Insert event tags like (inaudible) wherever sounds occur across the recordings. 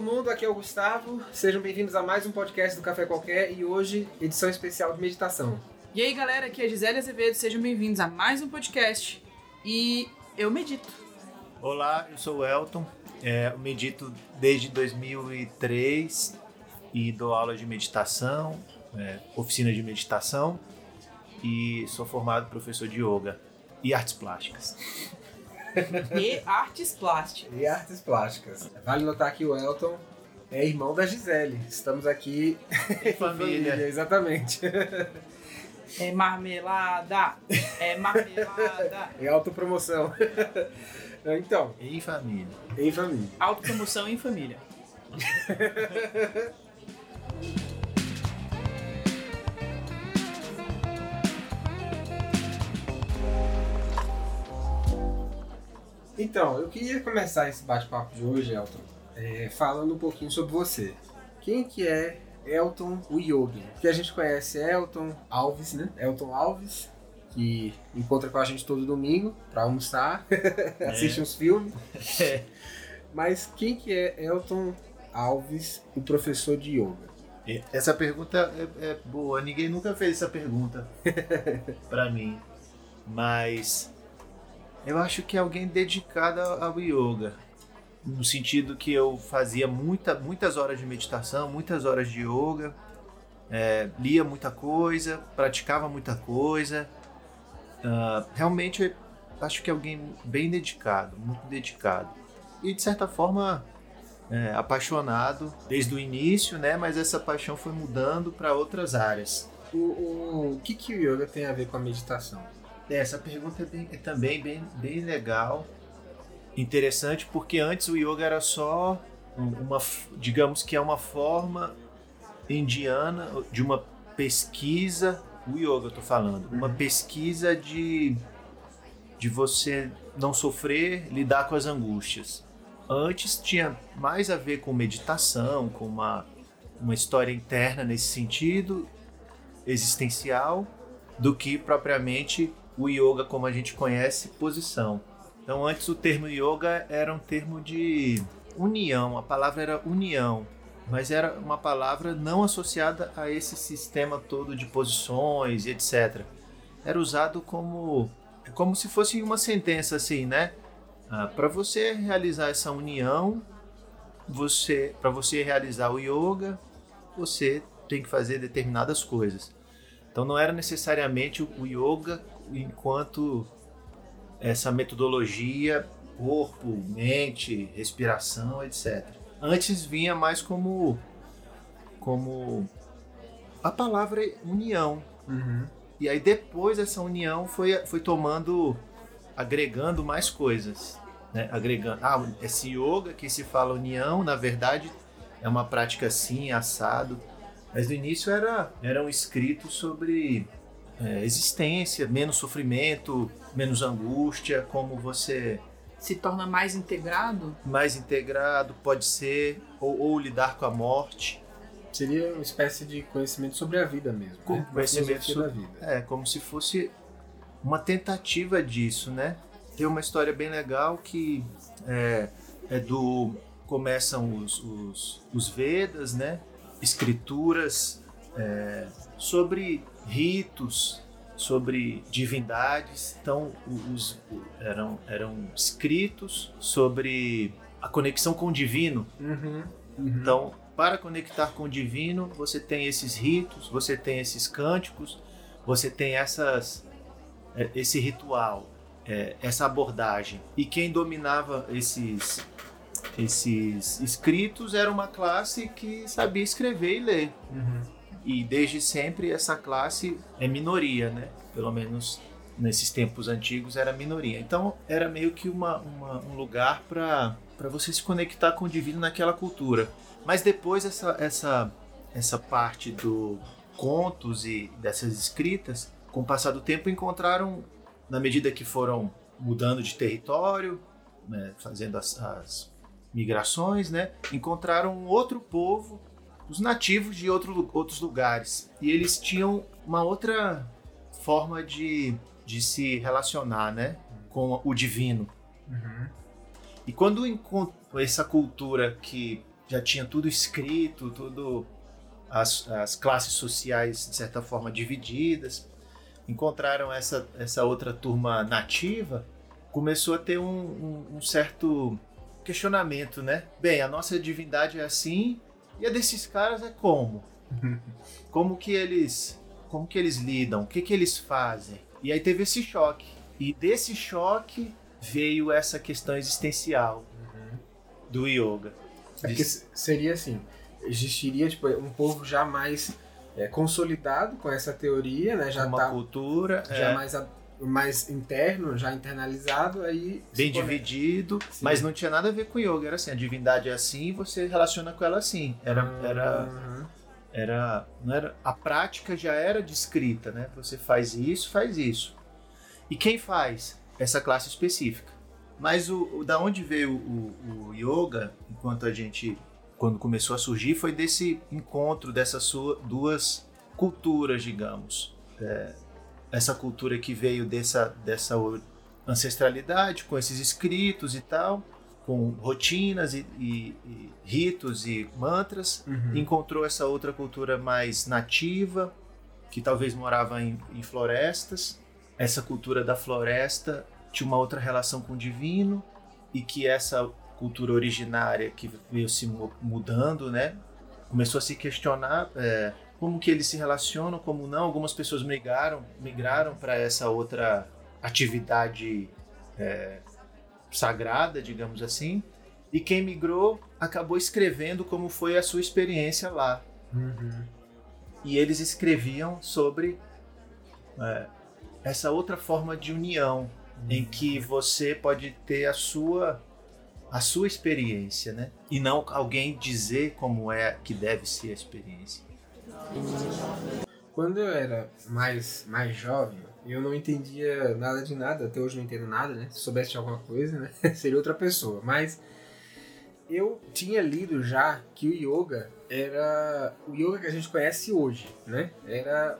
Olá todo mundo, aqui é o Gustavo. Sejam bem-vindos a mais um podcast do Café Qualquer e hoje edição especial de meditação. E aí galera, aqui é Gisele Azevedo, sejam bem-vindos a mais um podcast e eu medito. Olá, eu sou o Elton, é, eu medito desde 2003 e dou aula de meditação, é, oficina de meditação e sou formado professor de yoga e artes plásticas. E artes plásticas. E artes plásticas. Vale notar que o Elton é irmão da Gisele. Estamos aqui Em (laughs) família. exatamente. É marmelada, é marmelada. (laughs) É autopromoção. (laughs) Então, Em família. em família. Autopromoção em família. Então, eu queria começar esse bate-papo de hoje, Elton, é, falando um pouquinho sobre você. Quem que é Elton o Yogi? Que a gente conhece é Elton Alves, né? Elton Alves, que encontra com a gente todo domingo pra almoçar, (laughs) assiste uns filmes. (laughs) É. Mas quem que é Elton Alves, o professor de yoga? Essa pergunta é, é boa, ninguém nunca fez essa pergunta (laughs) pra mim. Mas eu acho que é alguém dedicado ao yoga. No sentido que eu fazia muita, muitas horas de meditação, muitas horas de yoga, é, lia muita coisa, praticava muita coisa. Ah, realmente eu acho que é alguém bem dedicado, muito dedicado. E de certa forma é, apaixonado desde o início, né? Mas essa paixão foi mudando para outras áreas. O, o, o que, que o yoga tem a ver com a meditação? É, Essa pergunta é, bem- é também bem, bem legal, interessante, porque antes o yoga era só um- uma, digamos que é uma forma indiana de uma pesquisa, o yoga eu tô falando, uma pesquisa de, de você não sofrer, lidar com as angústias. Antes tinha mais a ver com meditação, com uma, uma história interna nesse sentido, existencial, do que propriamente o yoga como a gente conhece, posição. Então antes o termo yoga era um termo de união, a palavra era união, mas era uma palavra não associada a esse sistema todo de posições e etc. Era usado como como se fosse uma sentença assim, né? para você realizar essa união, você para você realizar o yoga, você tem que fazer determinadas coisas. Então não era necessariamente o yoga enquanto essa metodologia, corpo, mente, respiração, etc. Antes vinha mais como como a palavra união. Uhum. E aí depois essa união foi, foi tomando, agregando mais coisas. Né? Agregando. Ah, esse yoga que se fala união, na verdade, é uma prática assim, assado. Mas no início era, eram escritos sobre é, existência, menos sofrimento, menos angústia, como você Se torna mais integrado? mais integrado pode ser, ou, ou lidar com a morte. Seria uma espécie de conhecimento sobre a vida mesmo. Com- né? Conhecimento filosofia da vida. É, como se fosse uma tentativa disso, né? Tem uma história bem legal que é, é do. Começam os, os, os Vedas, né? Escrituras é, sobre ritos, sobre divindades. Então, os, eram, eram escritos sobre a conexão com o divino. Uhum. Uhum. Então, para conectar com o divino, você tem esses ritos, você tem esses cânticos, você tem essas, é, esse ritual, é, essa abordagem. E quem dominava esses, esses escritos era uma classe que sabia escrever e ler. Uhum. E desde sempre essa classe é minoria, né? Pelo menos nesses tempos antigos era minoria. Então era meio que uma, uma- um lugar para você se conectar com o divino naquela cultura. Mas depois essa, essa, essa parte do contos e dessas escritas, com o passar do tempo, encontraram, na medida que foram mudando de território, né, fazendo as, as migrações, né, encontraram um outro povo os nativos de outro, outros lugares. E eles tinham uma outra forma de, de se relacionar, né? Com o divino. Uhum. E quando encont- essa cultura que já tinha tudo escrito, tudo as, as classes sociais de certa forma divididas. Encontraram essa, essa outra turma nativa, começou a ter um, um, um certo questionamento, né? Bem, a nossa divindade é assim e a desses caras é como? (laughs) Como que eles, como que eles lidam? O que que eles fazem? E aí teve esse choque. E desse choque veio essa questão existencial do yoga. É que seria assim, existiria tipo, um povo já mais é, consolidado com essa teoria, né? Já uma tá, cultura já é, mais, mais interno, já internalizado, aí bem dividido, Sim. mas não tinha nada a ver com yoga. Era assim, a divindade é assim e você relaciona com ela assim. Era, era, Uhum. era, não era, a prática já era descrita, né? Você faz isso, faz isso. E quem faz? Essa classe específica. Mas o, o- da onde veio o, o yoga, enquanto a gente, quando começou a surgir, foi desse encontro dessas duas culturas, digamos. É, essa cultura que veio dessa, dessa ancestralidade, com esses escritos e tal, com rotinas e, e- e ritos e mantras, Uhum. encontrou essa outra cultura mais nativa, que talvez morava em, em florestas. Essa cultura da floresta tinha uma outra relação com o divino e que essa cultura originária que veio se mu- mudando, né, começou a se questionar é, como que eles se relacionam, como não. Algumas pessoas migraram, migraram para essa outra atividade é, sagrada, digamos assim. E quem migrou acabou escrevendo como foi a sua experiência lá. Uhum. E eles escreviam sobre é, essa outra forma de união, em que você pode ter a sua a sua experiência, né? E não alguém dizer como é que deve ser a experiência. Quando eu era mais, mais jovem, eu não entendia nada de nada, até hoje não entendo nada, né? Se soubesse de alguma coisa, né? (laughs) Seria outra pessoa. Mas eu tinha lido já que o yoga era o yoga que a gente conhece hoje, né? Era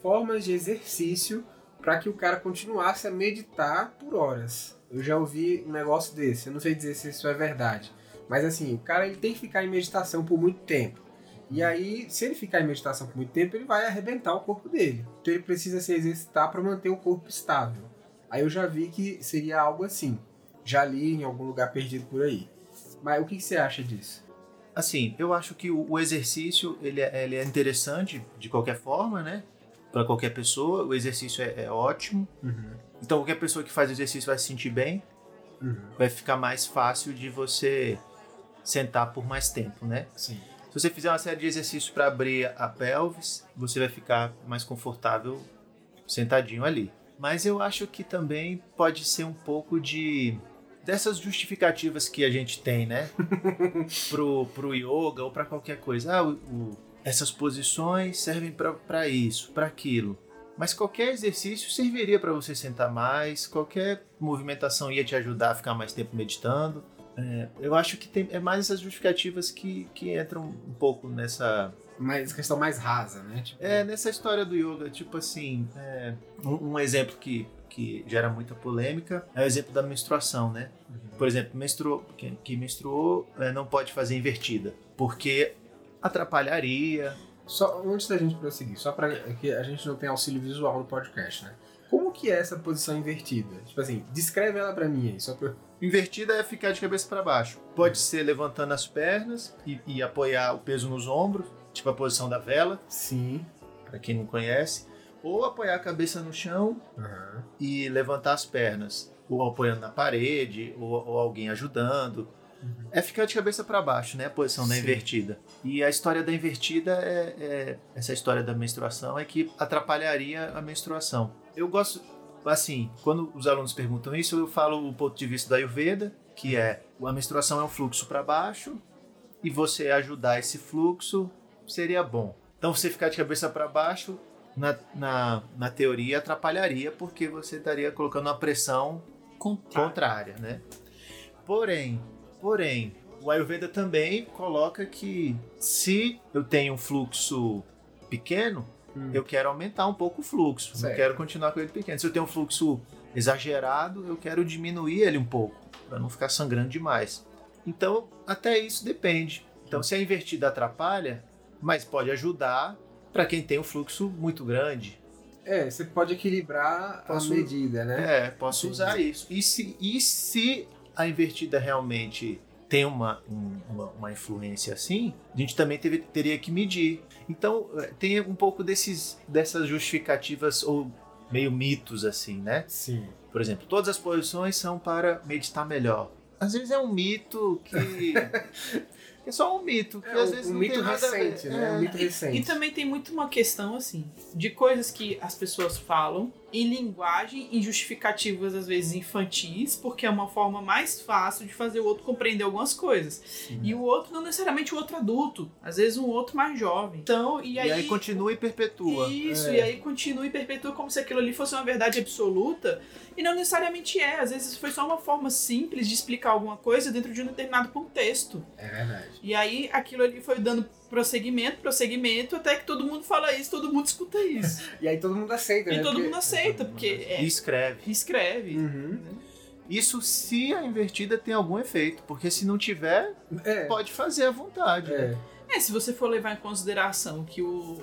formas de exercício para que o cara continuasse a meditar por horas. Eu já ouvi um negócio desse, eu não sei dizer se isso é verdade. Mas assim, o cara ele tem que ficar em meditação por muito tempo. E aí, se ele ficar em meditação por muito tempo, ele vai arrebentar o corpo dele. Então ele precisa se exercitar para manter o corpo estável. Aí eu já vi que seria algo assim. Já li em algum lugar perdido por aí. Mas o que, você acha disso? Assim, eu acho que o, exercício ele é, ele é interessante de qualquer forma, né? Para qualquer pessoa, o exercício é, é ótimo. Então qualquer pessoa que faz exercício vai se sentir bem, Uhum. vai ficar mais fácil de você sentar por mais tempo, né? Sim. Se você fizer uma série de exercícios para abrir a pelvis, você vai ficar mais confortável sentadinho ali. Mas eu acho que também pode ser um pouco de dessas justificativas que a gente tem, né? (laughs) pro, pro yoga ou para qualquer coisa. Ah, o- o- essas posições servem para isso, para aquilo. Mas qualquer exercício serviria para você sentar mais, qualquer movimentação ia te ajudar a ficar mais tempo meditando. É, eu acho que tem, é mais essas justificativas que, que entram um pouco nessa, Mas questão mais rasa, né? Tipo, é, nessa história do yoga. Tipo assim, é, um, um exemplo que, que gera muita polêmica é o exemplo da menstruação, né? Por exemplo, menstruou, quem, quem menstruou é, não pode fazer invertida, porque atrapalharia. Só antes da gente prosseguir, só para que a gente não tenha auxílio visual no podcast, né? Como que é essa posição invertida? Tipo assim, descreve ela pra mim aí, só pra... Invertida é ficar de cabeça para baixo. Pode ser levantando as pernas e, e apoiar o peso nos ombros, tipo a posição da vela, Sim. para quem não conhece, ou apoiar a cabeça no chão Aham. e levantar as pernas, ou apoiando na parede, ou, ou alguém ajudando. É ficar de cabeça para baixo, né? A posição da Sim. invertida. E a história da invertida é, é- essa história da menstruação é que atrapalharia a menstruação. Eu gosto, assim, quando os alunos perguntam isso, eu falo o ponto de vista da Ayurveda, que é a menstruação é um fluxo para baixo e você ajudar esse fluxo seria bom. Então você ficar de cabeça para baixo na, na, na teoria atrapalharia porque você estaria colocando uma pressão contrária, né? Porém, porém, o Ayurveda também coloca que se eu tenho um fluxo pequeno, Hum. eu quero aumentar um pouco o fluxo. Não Certo. quero continuar com ele pequeno. Se eu tenho um fluxo exagerado, eu quero diminuir ele um pouco, para não ficar sangrando demais. Então, até isso depende. Então, se a invertida atrapalha, mas pode ajudar para quem tem um fluxo muito grande. É, você pode equilibrar Posso- a medida, né? É, posso usar isso. E se, e se a invertida realmente tem uma, um- uma, uma influência assim, a gente também teve- teria que medir. Então, eh, tem um pouco desses, dessas justificativas ou meio mitos assim, né? Sim. Por exemplo, todas as posições são para meditar melhor. Às vezes é um mito que. (laughs) é só um mito, que É às um, vezes um não mito tem nada a ver. recente, né? É. Um mito recente. E também tem muito uma questão, assim, de coisas que as pessoas falam em linguagem, em justificativas, às vezes, infantis, porque é uma forma mais fácil de fazer o outro compreender algumas coisas. E o outro, não necessariamente o outro adulto, às vezes um outro mais jovem. Então, e E aí. aí, continua e perpetua. Isso, É. e aí continua e perpetua como se aquilo ali fosse uma verdade absoluta, e não necessariamente é. Às vezes foi só uma forma simples de explicar alguma coisa dentro de um determinado contexto. É verdade. E aí aquilo ali foi dando prosseguimento, prosseguimento, até que todo mundo fala isso, todo mundo escuta isso. (laughs) E aí todo mundo aceita, né? e todo Porque- mundo aceita, porque é, E escreve. escreve. Uhum. Isso se a invertida tem algum efeito, porque se não tiver, É. pode fazer à vontade. né? É. É, se você for levar em consideração que o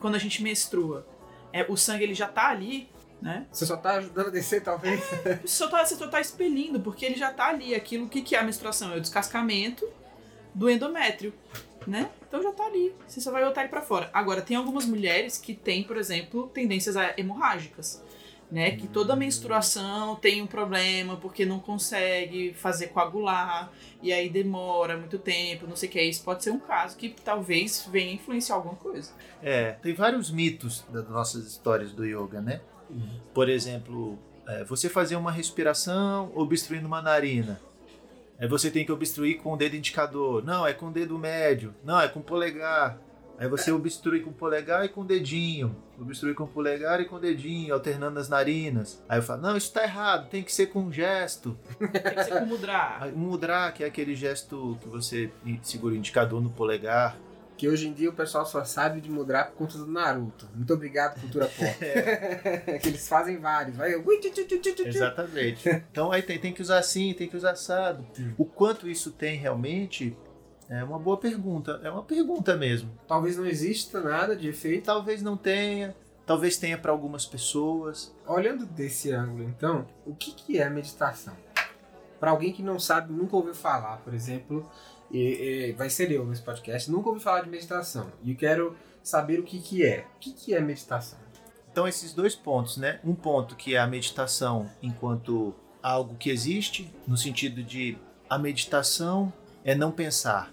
quando a gente menstrua, é, o sangue ele já tá ali, né? Você só tá ajudando a descer, talvez. Você só tá, você só tá expelindo, porque ele já tá ali. Aquilo, o que, que é a menstruação? É o descascamento do endométrio, né? Então já tá ali. Você só vai botar ele pra fora. Agora, tem algumas mulheres que têm, por exemplo, tendências a- hemorrágicas. Né, que toda menstruação tem um problema porque não consegue fazer coagular e aí demora muito tempo, não sei o que. Isso pode ser um caso que talvez venha influenciar alguma coisa. É, tem vários mitos das nossas histórias do yoga, né? Por exemplo, é, você fazer uma respiração obstruindo uma narina. Aí você tem que obstruir com o dedo indicador. Não, é com o dedo médio. Não, é com o polegar. Aí você obstrui com o polegar e com o dedinho. Obstrui com o polegar e com o dedinho, alternando as narinas. Aí eu falo, não, isso tá errado, tem que ser com um gesto. Tem que ser com mudra. Mudra, que é aquele gesto que você segura o indicador no polegar. Que hoje em dia o pessoal só sabe de mudar por conta do Naruto. Muito obrigado, cultura pop. (laughs) (laughs) que eles fazem vários. Vai. Exatamente. Então aí tem, tem que usar assim, tem que usar assado. O quanto isso tem realmente é uma boa pergunta. É uma pergunta mesmo. Talvez não exista nada de efeito. talvez não tenha, talvez tenha para algumas pessoas. Olhando desse ângulo, então, o que, que é meditação? Para alguém que não sabe, nunca ouviu falar, por exemplo, e- e vai ser eu nesse podcast, nunca ouvi falar de meditação. E quero saber o que, que é. O que, que é meditação? Então esses dois pontos, né? Um ponto que é a meditação enquanto algo que existe, no sentido de a meditação é não pensar.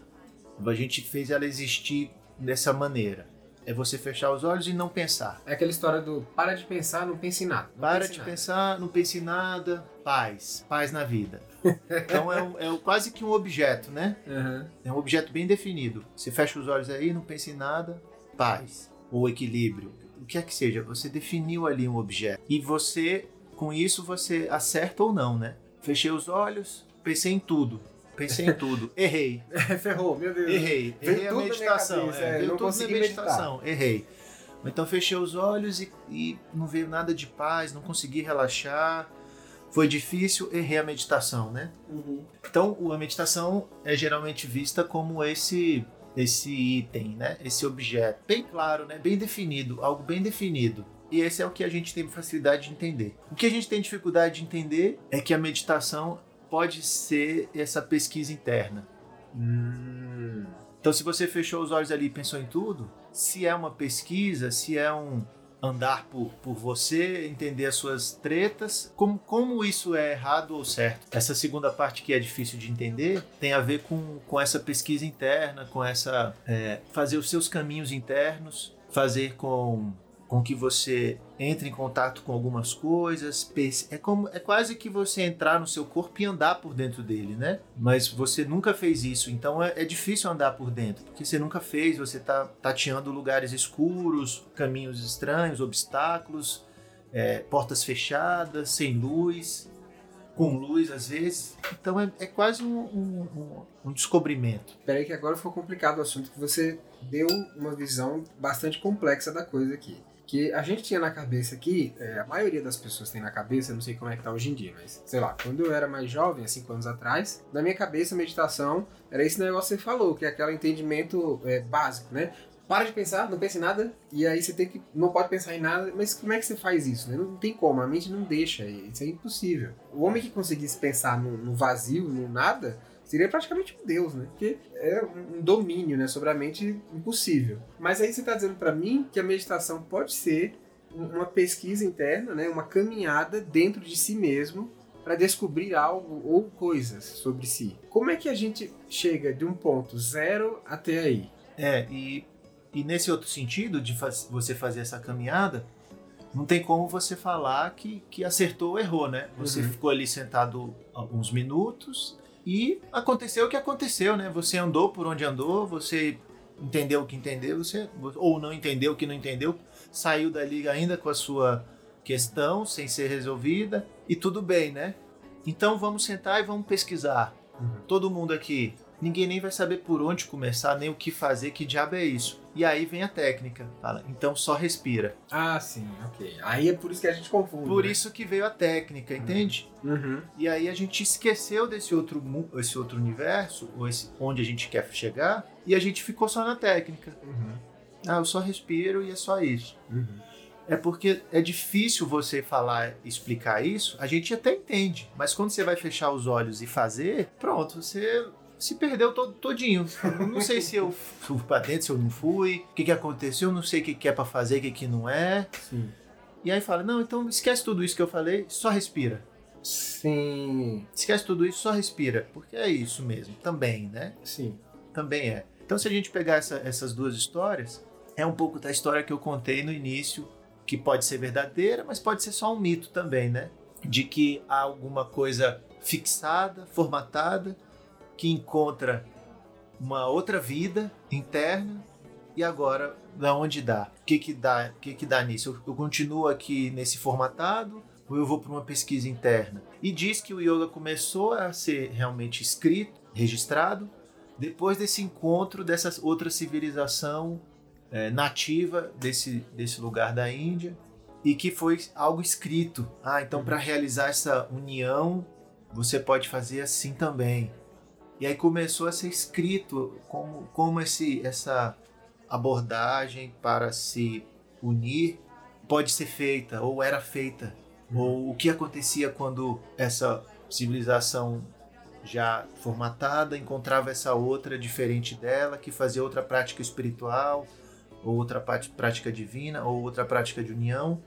A gente fez ela existir dessa maneira. É você fechar os olhos e não pensar. É aquela história do para de pensar, não pense em nada. Para pense de nada. pensar, não pense em nada, paz, paz na vida. (laughs) Então é, um- é quase que um objeto, né? Aham. É um objeto bem definido. Você fecha os olhos aí, não pense em nada, paz ou equilíbrio, o que é que seja. Você definiu ali um objeto e você, com isso, você acerta ou não, né? Fechei os olhos, pensei em tudo, pensei em tudo, (laughs) errei, Ferrou, meu Deus. errei, Veio errei a meditação, cabeça, é, é, veio não tudo na meditação, errei. Ou Então fechei os olhos e, e não veio nada de paz, não consegui relaxar. Foi difícil, errei a meditação, né? Uhum. Então, a meditação é geralmente vista como esse esse item, né? Esse objeto bem claro, né? Bem definido, algo bem definido. E esse é o que a gente tem facilidade de entender. O que a gente tem dificuldade de entender é que a meditação pode ser essa pesquisa interna. Hum. Então, se você fechou os olhos ali e pensou em tudo, se é uma pesquisa, se é um andar por, por você, entender as suas tretas, como, como isso é errado ou certo. Essa segunda parte que é difícil de entender tem a ver com, com essa pesquisa interna, com essa. é, fazer os seus caminhos internos, fazer com com que você entre em contato com algumas coisas, é como é quase que você entrar no seu corpo e andar por dentro dele, né? Mas você nunca fez isso, então é, é difícil andar por dentro, porque você nunca fez, você tá tateando lugares escuros, caminhos estranhos, obstáculos, é, portas fechadas, sem luz, com luz às vezes. Então é, é quase um, um- um- descobrimento. Peraí que agora ficou complicado o assunto, que você deu uma visão bastante complexa da coisa aqui. Que a gente tinha na cabeça aqui, é, a maioria das pessoas tem na cabeça, não sei como é que tá hoje em dia, mas sei lá, quando eu era mais jovem, há cinco anos atrás, na minha cabeça meditação era esse negócio que você falou, que é aquele entendimento é, básico, né? Para de pensar, não pense em nada, e aí você tem que. não pode pensar em nada, mas como é que você faz isso? Né? Não tem como, a mente não deixa, isso é impossível. O homem que conseguisse pensar no, no vazio, no nada, seria praticamente um deus, né? Porque é um domínio né, sobre a mente impossível. Mas aí você está dizendo para mim que a meditação pode ser uma pesquisa interna, né, uma caminhada dentro de si mesmo para descobrir algo ou coisas sobre si. Como é que a gente chega de um ponto zero até aí? É, e, e nesse outro sentido de faz, você fazer essa caminhada, não tem como você falar que, que acertou ou errou, né? Você uhum. ficou ali sentado alguns minutos e aconteceu o que aconteceu, né? Você andou por onde andou, você entendeu o que entendeu, você ou não entendeu o que não entendeu, saiu dali ainda com a sua questão sem ser resolvida e tudo bem, né? Então vamos sentar e vamos pesquisar. Uhum. Todo mundo aqui ninguém nem vai saber por onde começar, nem o que fazer, que diabo é isso. E aí vem a técnica, fala, então só respira. Ah, sim, ok. Aí é por isso que a gente confunde. Por né? isso que veio a técnica, entende? Uhum. E aí a gente esqueceu desse outro, esse outro universo, ou esse, onde a gente quer chegar, e a gente ficou só na técnica. Uhum. Ah, eu só respiro e é só isso. Uhum. É porque é difícil você falar, explicar isso. A gente até entende, mas quando você vai fechar os olhos e fazer, pronto, você se perdeu todo, todinho. Não sei se eu (laughs) fui pra dentro, se eu não fui, o que, que aconteceu, não sei o que, que é pra fazer, o que, que não é. Sim. E aí fala, não, então esquece tudo isso que eu falei, só respira. Sim. Esquece tudo isso, só respira. Porque é isso mesmo, também, né? Sim. Também é. Então se a gente pegar essa, essas duas histórias, é um pouco da história que eu contei no início, que pode ser verdadeira, mas pode ser só um mito também, né? De que há alguma coisa fixada, formatada, que encontra uma outra vida interna e agora da onde dá? O que que dá? O que que dá nisso? Eu, eu continuo aqui nesse formatado ou eu vou para uma pesquisa interna? E diz que o yoga começou a ser realmente escrito, registrado depois desse encontro dessa outra civilização é, nativa desse desse lugar da Índia e que foi algo escrito. Ah, então para realizar essa união você pode fazer assim também. E aí começou a ser escrito como, como esse, essa abordagem para se unir pode ser feita, ou era feita, uhum. ou o que acontecia quando essa civilização já formatada encontrava essa outra diferente dela, que fazia outra prática espiritual, ou outra prática divina, ou outra prática de união,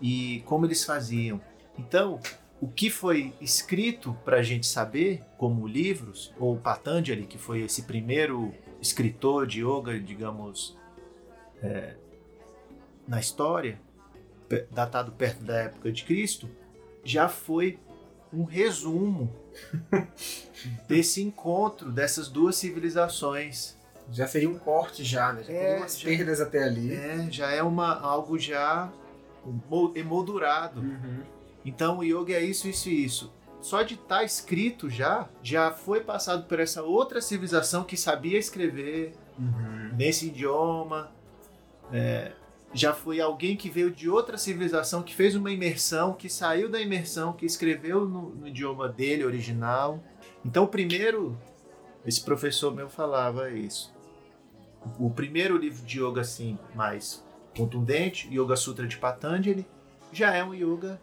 e como eles faziam. Então, o que foi escrito para a gente saber, como livros, ou Patanjali, que foi esse primeiro escritor de yoga, digamos, é, na história, datado perto da época de Cristo, já foi um resumo (laughs) desse encontro dessas duas civilizações. Já seria um corte já, né? Já é, tem umas já, perdas até ali. É, já é uma, algo já emoldurado. Uhum então o yoga é isso, isso e isso. Só de estar tá escrito já, já foi passado por essa outra civilização que sabia escrever uhum. nesse idioma. É, já foi alguém que veio de outra civilização, que fez uma imersão, que saiu da imersão, que escreveu no, no idioma dele original. Então, o primeiro, esse professor meu falava isso. O primeiro livro de yoga assim mais contundente, Yoga Sutra de Patanjali, já é um yoga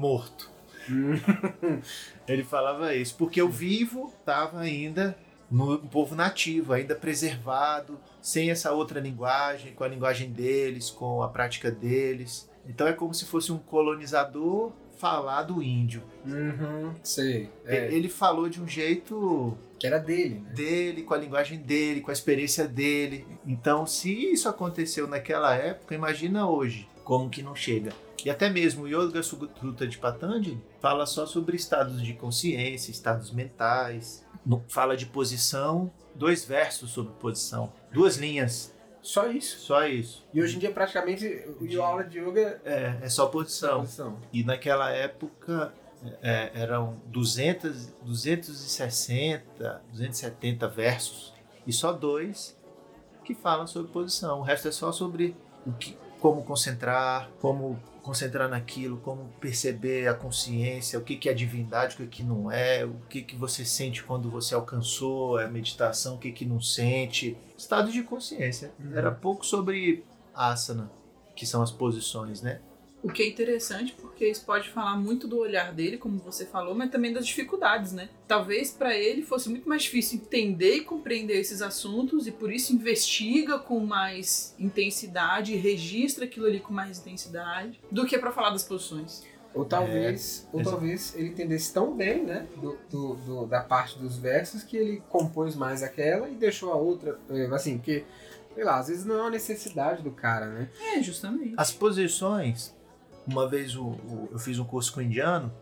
morto. (laughs) Ele falava isso, porque o vivo estava ainda no povo nativo, ainda preservado, sem essa outra linguagem, com a linguagem deles, com a prática deles. Então é como se fosse um colonizador falar do índio. Uhum, sei. É. Ele falou de um jeito que era dele, né? Dele, com a linguagem dele, com a experiência dele. Então, se isso aconteceu naquela época, imagina hoje como que não chega. E até mesmo o Yoga Sutra de Patanjali fala só sobre estados de consciência, estados mentais, fala de posição, dois versos sobre posição, duas linhas. Só isso? Só isso. E hoje em dia, praticamente, o aula de yoga é, é só posição. Só posição. E naquela época é, eram 200, 260, 270 versos e só dois que falam sobre posição. O resto é só sobre o que, como concentrar, como concentrar naquilo, como perceber a consciência, o que, que é divindade, o que, que não é, o que, que você sente quando você alcançou a meditação, o que, que não sente. Estado de consciência. Uhum. Era pouco sobre asana, que são as posições, né? O que é interessante porque isso pode falar muito do olhar dele, como você falou, mas também das dificuldades, né? Talvez para ele fosse muito mais difícil entender e compreender esses assuntos e por isso investiga com mais intensidade e registra aquilo ali com mais intensidade do que para falar das posições. Ou talvez, ou exato. talvez ele entendesse tão bem, né, do, do- do- da parte dos versos que ele compôs mais aquela e deixou a outra, eh, assim, porque, sei lá, às vezes não é uma necessidade do cara, né? É, justamente. As posições, uma vez o- o- eu fiz um curso com um indiano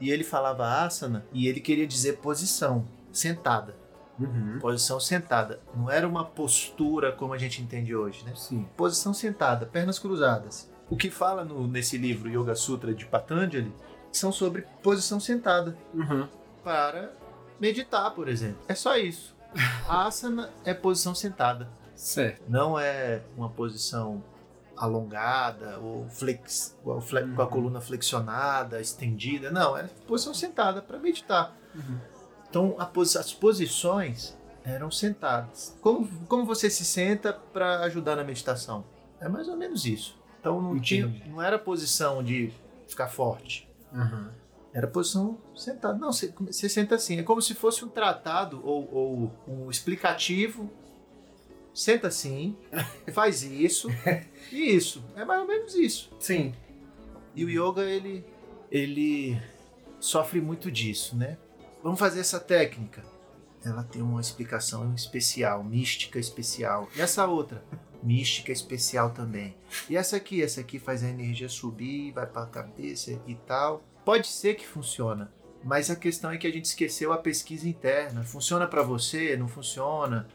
e ele falava asana e ele queria dizer posição, sentada. Uhum. Posição sentada. Não era uma postura como a gente entende hoje, né? Sim. Posição sentada, pernas cruzadas. O que fala no- nesse livro Yoga Sutra de Patanjali são sobre posição sentada Uhum. para meditar, por exemplo. É só isso. (laughs) Asana é posição sentada. Certo. Não é uma posição alongada ou flex, ou fle- com a Uhum. coluna flexionada, estendida. Não, é posição sentada para meditar. Uhum. Então posi- as posições eram sentadas. Como, como você se senta para ajudar na meditação? É mais ou menos isso. Então não, tinha, não era posição de ficar forte. Uhum. Era posição sentada. Não, você, você senta assim. É como se fosse um tratado ou, ou um explicativo. Senta assim, (laughs) faz isso e isso. É mais ou menos isso. Sim. E o yoga, ele, ele sofre muito disso, né? Vamos fazer essa técnica. Ela tem uma explicação especial, mística especial. E essa outra? Mística especial também. E essa aqui? Essa aqui faz a energia subir, vai para a cabeça e tal. Pode ser que funciona, mas a questão é que a gente esqueceu a pesquisa interna. Funciona para você? Não funciona?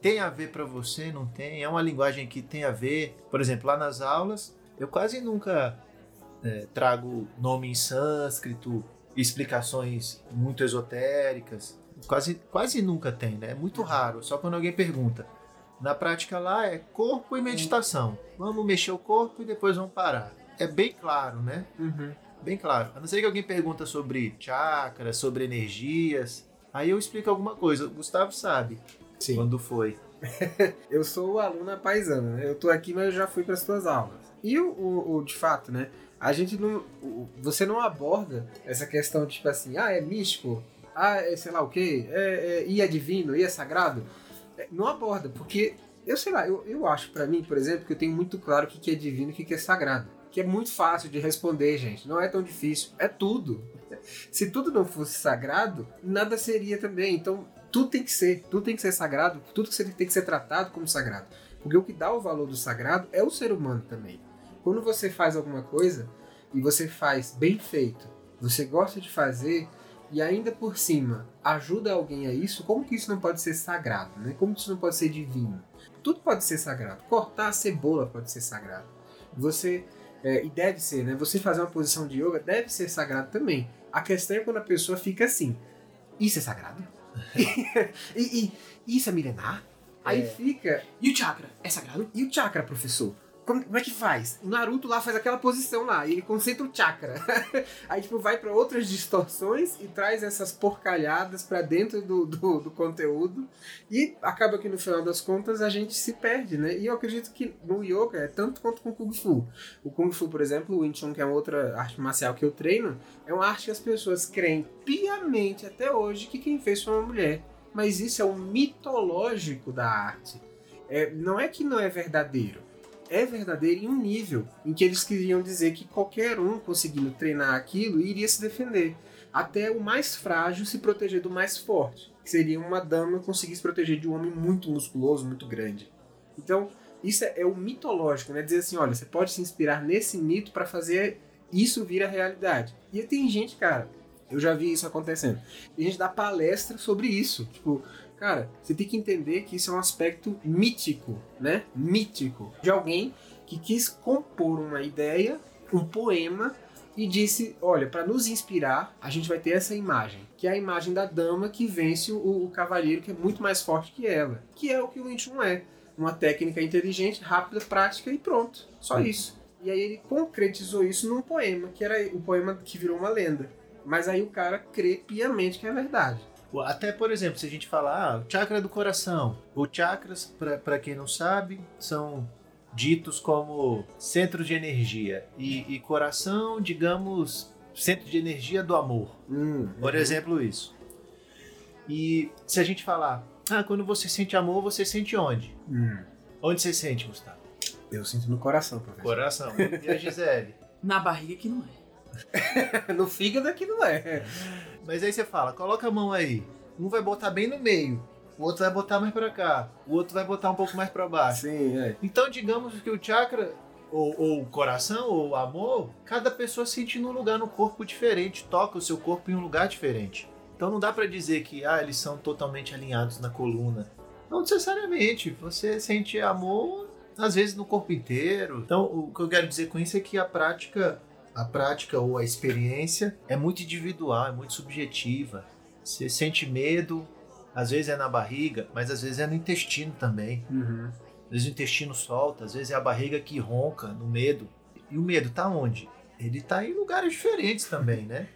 Tem a ver para você? Não tem? É uma linguagem que tem a ver? Por exemplo, lá nas aulas, eu quase nunca é, trago nome em sânscrito, explicações muito esotéricas. Quase, quase nunca tem, né? É muito raro. Só quando alguém pergunta. Na prática lá é corpo e meditação. Vamos mexer o corpo e depois vamos parar. É bem claro, né? Uhum. Bem claro. A não ser que alguém pergunta sobre chakras, sobre energias. Aí eu explico alguma coisa. O Gustavo sabe Sim. quando foi. (laughs) Eu sou o aluno paisano, né? Eu tô aqui, mas eu já fui para as tuas aulas. E o, o, o- de fato, né? A gente não. o- Você não aborda essa questão, tipo assim, ah, é místico, ah, é sei lá o quê, é, é, e é divino, e é sagrado. É, Não aborda, porque eu sei lá, eu, eu acho pra mim, por exemplo, que eu tenho muito claro o que, que é divino e o que, que é sagrado. Que é muito fácil de responder, gente. Não é tão difícil. É tudo. (laughs) Se tudo não fosse sagrado, nada seria também. Então, tudo tem que ser, tudo tem que ser sagrado, tudo que tem que ser tratado como sagrado. Porque o que dá o valor do sagrado é o ser humano também. Quando você faz alguma coisa e você faz bem feito, você gosta de fazer e ainda por cima ajuda alguém a isso, como que isso não pode ser sagrado, né? Como que isso não pode ser divino? Tudo pode ser sagrado. Cortar a cebola pode ser sagrado. Você é, e deve ser, né? Você fazer uma posição de yoga deve ser sagrado também. A questão é quando a pessoa fica assim: isso é sagrado? (laughs) e, e isso é milenar? Aí É. fica. E o chakra? É sagrado? E o chakra, professor? Como, como é que faz? O Naruto lá faz aquela posição lá, e ele concentra o chakra. (laughs) Aí, tipo, vai pra outras distorções e traz essas porcalhadas pra dentro do, do, do conteúdo. E acaba que no final das contas a gente se perde, né? E eu acredito que no yoga é tanto quanto com o Kung Fu. O Kung Fu, por exemplo, o Wing Chun, que é outra arte marcial que eu treino, é uma arte que as pessoas creem piamente até hoje que quem fez foi uma mulher. Mas isso é o mitológico da arte. É, não é que não é verdadeiro é verdadeiro em um nível em que eles queriam dizer que qualquer um conseguindo treinar aquilo iria se defender. Até o mais frágil se proteger do mais forte, que seria uma dama conseguir se proteger de um homem muito musculoso, muito grande. Então, isso é, é o mitológico, né? Dizer assim, olha, você pode se inspirar nesse mito para fazer isso vir a realidade. E tem gente, cara, eu já vi isso acontecendo. Tem gente dá palestra sobre isso. Tipo, Cara, você tem que entender que isso é um aspecto mítico, né? Mítico. De alguém que quis compor uma ideia, um poema, e disse: olha, para nos inspirar, a gente vai ter essa imagem, que é a imagem da dama que vence o, o cavaleiro que é muito mais forte que ela, que é o que o Wing Chun é. uma técnica inteligente, rápida, prática e pronto. Só isso. E aí ele concretizou isso num poema, que era o poema que virou uma lenda. Mas aí o cara crê piamente que é verdade. Até, por exemplo, se a gente falar ah, o chakra do coração. Os chakras, para quem não sabe, são ditos como centros de energia. E, e coração, digamos, centro de energia do amor. Hum, Por uhum. exemplo, isso. E se a gente falar, ah, quando você sente amor, você sente onde? Hum. Onde você sente, Gustavo? Eu sinto no coração, professor. Coração. E a Gisele? (laughs) Na barriga que não é. (laughs) no fígado aqui não é. Mas aí você fala, coloca a mão aí. Um vai botar bem no meio, o outro vai botar mais pra cá, o outro vai botar um pouco mais pra baixo. Sim, é. Então, digamos que o chakra, ou, ou o coração, ou o amor, cada pessoa sente num lugar no corpo diferente, toca o seu corpo em um lugar diferente. Então não dá pra dizer que ah, eles são totalmente alinhados na coluna. Não necessariamente. Você sente amor, às vezes, no corpo inteiro. Então, o que eu quero dizer com isso é que a prática, a prática ou a experiência é muito individual, é muito subjetiva. Você sente medo, às vezes é na barriga, mas às vezes é no intestino também. Uhum. Às vezes o intestino solta, às vezes é a barriga que ronca no medo. E o medo tá onde? Ele tá em lugares diferentes também, né?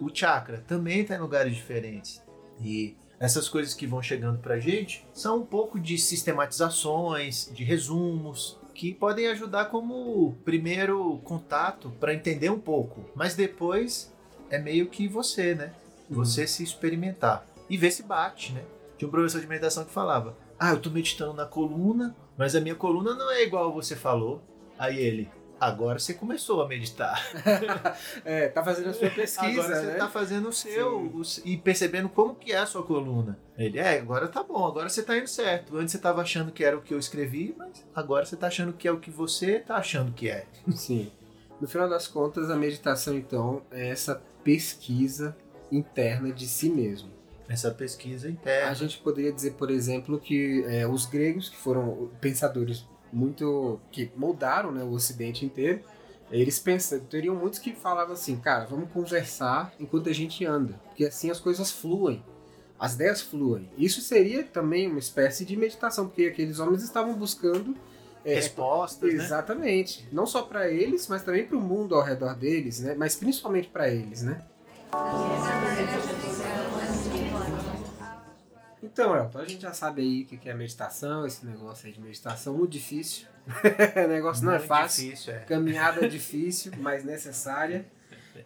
O chakra também tá em lugares diferentes. E essas coisas que vão chegando pra gente são um pouco de sistematizações, de resumos, que podem ajudar como primeiro contato para entender um pouco. Mas depois é meio que você, né? Você se experimentar e ver se bate, né? Tinha um professor de meditação que falava: Ah, eu tô meditando na coluna, mas a minha coluna não é igual você falou. Aí ele, agora você começou a meditar. (laughs) É, tá fazendo a sua pesquisa, agora você né? tá fazendo o seu o e percebendo como que é a sua coluna. Ele, é, agora tá bom, agora você tá indo certo. Antes você tava achando que era o que eu escrevi, mas agora você tá achando que é o que você tá achando que é. Sim. No final das contas, a meditação, então, é essa pesquisa interna de si mesmo. Essa pesquisa A interna. gente poderia dizer, por exemplo, que é, os gregos, que foram pensadores muito. que moldaram né, o Ocidente inteiro, eles pensam, teriam muitos que falavam assim, cara, vamos conversar enquanto a gente anda, porque assim as coisas fluem, as ideias fluem. Isso seria também uma espécie de meditação, porque aqueles homens estavam buscando. é, Respostas, né? Exatamente. Não só para eles, mas também para o mundo ao redor deles, né? Mas principalmente para eles, né? Então, Elton, a gente já sabe aí o que é meditação, esse negócio aí de meditação, muito difícil. (laughs) o negócio não é Muito fácil. Difícil, é. Caminhada difícil, mas necessária.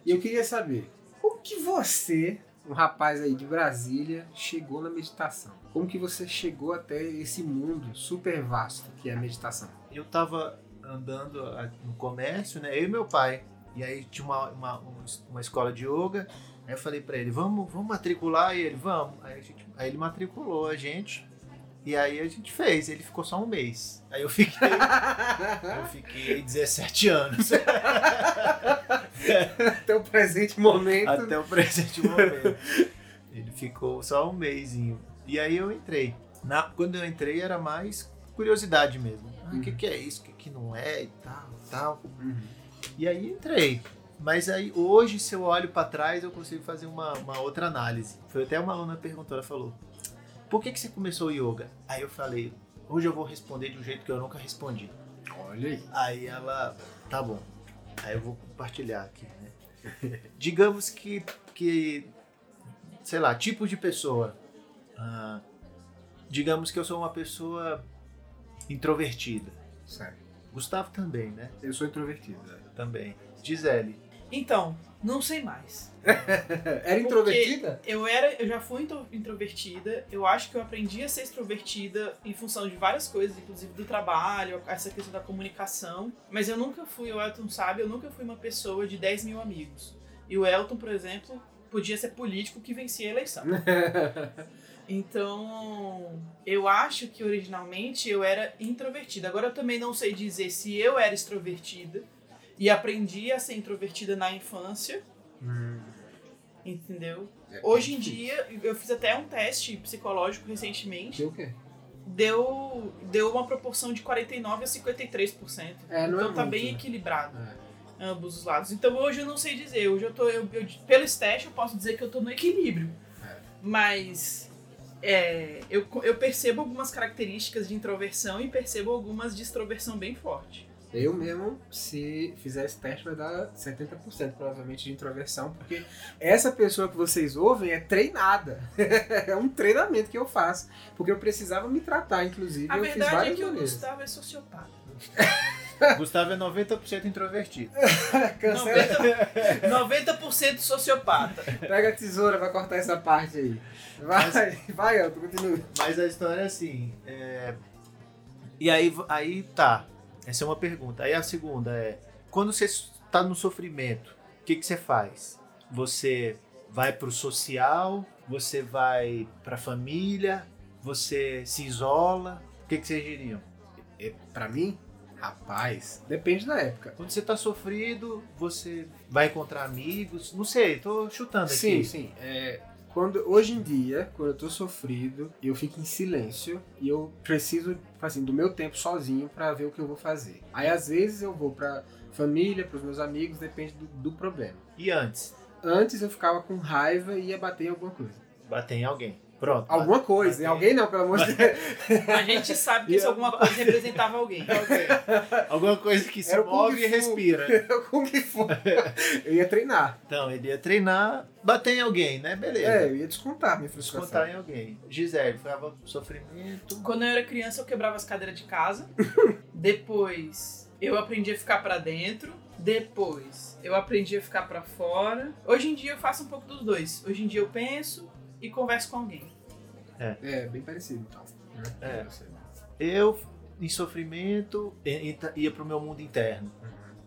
E eu queria saber, como que você, um rapaz aí de Brasília, chegou na meditação? Como que você chegou até esse mundo super vasto que é a meditação? eu tava andando a- no comércio, né? Eu e meu pai. E aí tinha uma, uma, um- uma escola de yoga. Aí eu falei pra ele, vamos, vamos matricular? E ele, vamos. Aí, a gente- aí ele matriculou a gente. E aí a gente fez. Ele ficou só um mês. Aí eu fiquei, (laughs) eu fiquei 17 anos. (laughs) Até o presente momento. Até o presente momento. Ele ficou só um mêsinho. E aí eu entrei. Na, quando eu entrei era mais curiosidade mesmo. Ah, o que, Uhum. que é isso? O que, que não é? E tal, tal. Uhum. E aí entrei. Mas aí hoje, se eu olho pra trás, eu consigo fazer uma, uma outra análise. Foi até uma aluna perguntou, ela falou: Por que, que você começou o yoga? Aí eu falei: Hoje eu vou responder de um jeito que eu nunca respondi. Olha aí. Aí ela, tá bom. Aí eu vou compartilhar aqui, né? (laughs) Digamos que, que, sei lá, tipos de pessoa. Ah, digamos que eu sou uma pessoa introvertida. Sério. Gustavo também, né? Eu sou introvertido. né? Também. Gisele. Então, não sei mais. (laughs) Era introvertida? Eu era, eu já fui intro- introvertida. Eu acho que eu aprendi a ser extrovertida em função de várias coisas, inclusive do trabalho, essa questão da comunicação. Mas eu nunca fui, o Elton sabe, eu nunca fui uma pessoa de 10 mil amigos. E o Elton, por exemplo, podia ser político que vencia a eleição. (laughs) Então, eu acho que originalmente eu era introvertida. Agora eu também não sei dizer se eu era extrovertida e aprendi a ser introvertida na infância, Hum, entendeu? é Hoje em dia, eu fiz até um teste psicológico recentemente, Deu o quê? deu, deu uma proporção de 49 a 53%. É, não é então tá muito, bem né? equilibrado É. ambos os lados. Então hoje eu não sei dizer, hoje eu tô eu, eu- pelo teste eu posso dizer que eu tô no equilíbrio. É. Mas é, eu, eu percebo algumas características de introversão e percebo algumas de extroversão bem forte. Eu mesmo, se fizer esse teste, vai dar 70% provavelmente de introversão, porque essa pessoa que vocês ouvem é treinada. (laughs) é um treinamento que eu faço. Porque eu precisava me tratar, inclusive. A eu fiz verdade é várias que o. Gustavo é sociopata. (laughs) Gustavo é 90% introvertido. (laughs) Cancela, 90%, 90 sociopata. pega a tesoura pra cortar essa parte aí. Vai, vai, Elton, continua. Mas a história é assim. é, E aí, aí tá. Essa é uma pergunta. Aí a segunda é: quando você está no sofrimento, o que, que você faz? Você vai pro social? Você vai pra família? Você se isola? O que, que vocês diriam? É, pra mim, rapaz, depende da época. Quando você tá sofrido, você vai encontrar amigos? Não sei, tô chutando aqui. Sim, sim. É, quando, hoje em dia, quando eu tô sofrido, eu fico em silêncio e eu preciso, assim, do meu tempo sozinho pra ver o que eu vou fazer. Aí, às vezes, eu vou pra família, pros meus amigos, depende do, do problema. E antes? Antes eu ficava com raiva e ia bater em alguma coisa. Bater em alguém. Pronto. Alguma coisa, em bater- alguém não, pelo amor de Deus. A gente sabe que se alguma coisa representava alguém. (laughs) Alguma coisa que se Kung move e Fu. respira. Como que for. Eu ia treinar. Então, ele ia treinar, bater em alguém, né? Beleza. É, eu ia descontar minha frustração. Descontar em alguém. Gisele, ficava sofrimento. Quando eu era criança, eu quebrava as cadeiras de casa. (laughs) Depois, eu aprendi a ficar pra dentro. Depois, eu aprendi a ficar pra fora. Hoje em dia, eu faço um pouco dos dois. Hoje em dia, eu penso e converso com alguém. É, bem parecido, então. É. Eu, em sofrimento, ia pro meu mundo interno.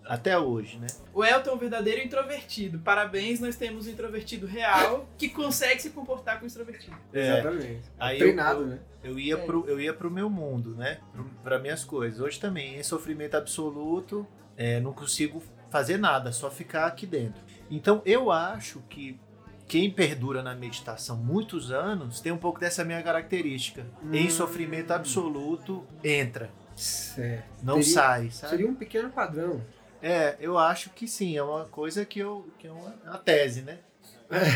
Até hoje, né? O Elton é um verdadeiro introvertido. Parabéns, nós temos um introvertido real que consegue se comportar com o extrovertido. Exatamente. Aí Treinado, eu, né? eu, ia É. pro, eu ia pro meu mundo, né? Pro, pra minhas coisas. Hoje também, em sofrimento absoluto, é, não consigo fazer nada, só ficar aqui dentro. Então, eu acho que quem perdura na meditação muitos anos tem um pouco dessa minha característica. Em Hum. sofrimento absoluto, entra. Certo. Não Teria- sai, sabe? Seria um pequeno padrão. É, eu acho que sim, é uma coisa que eu. que é uma, uma tese, né?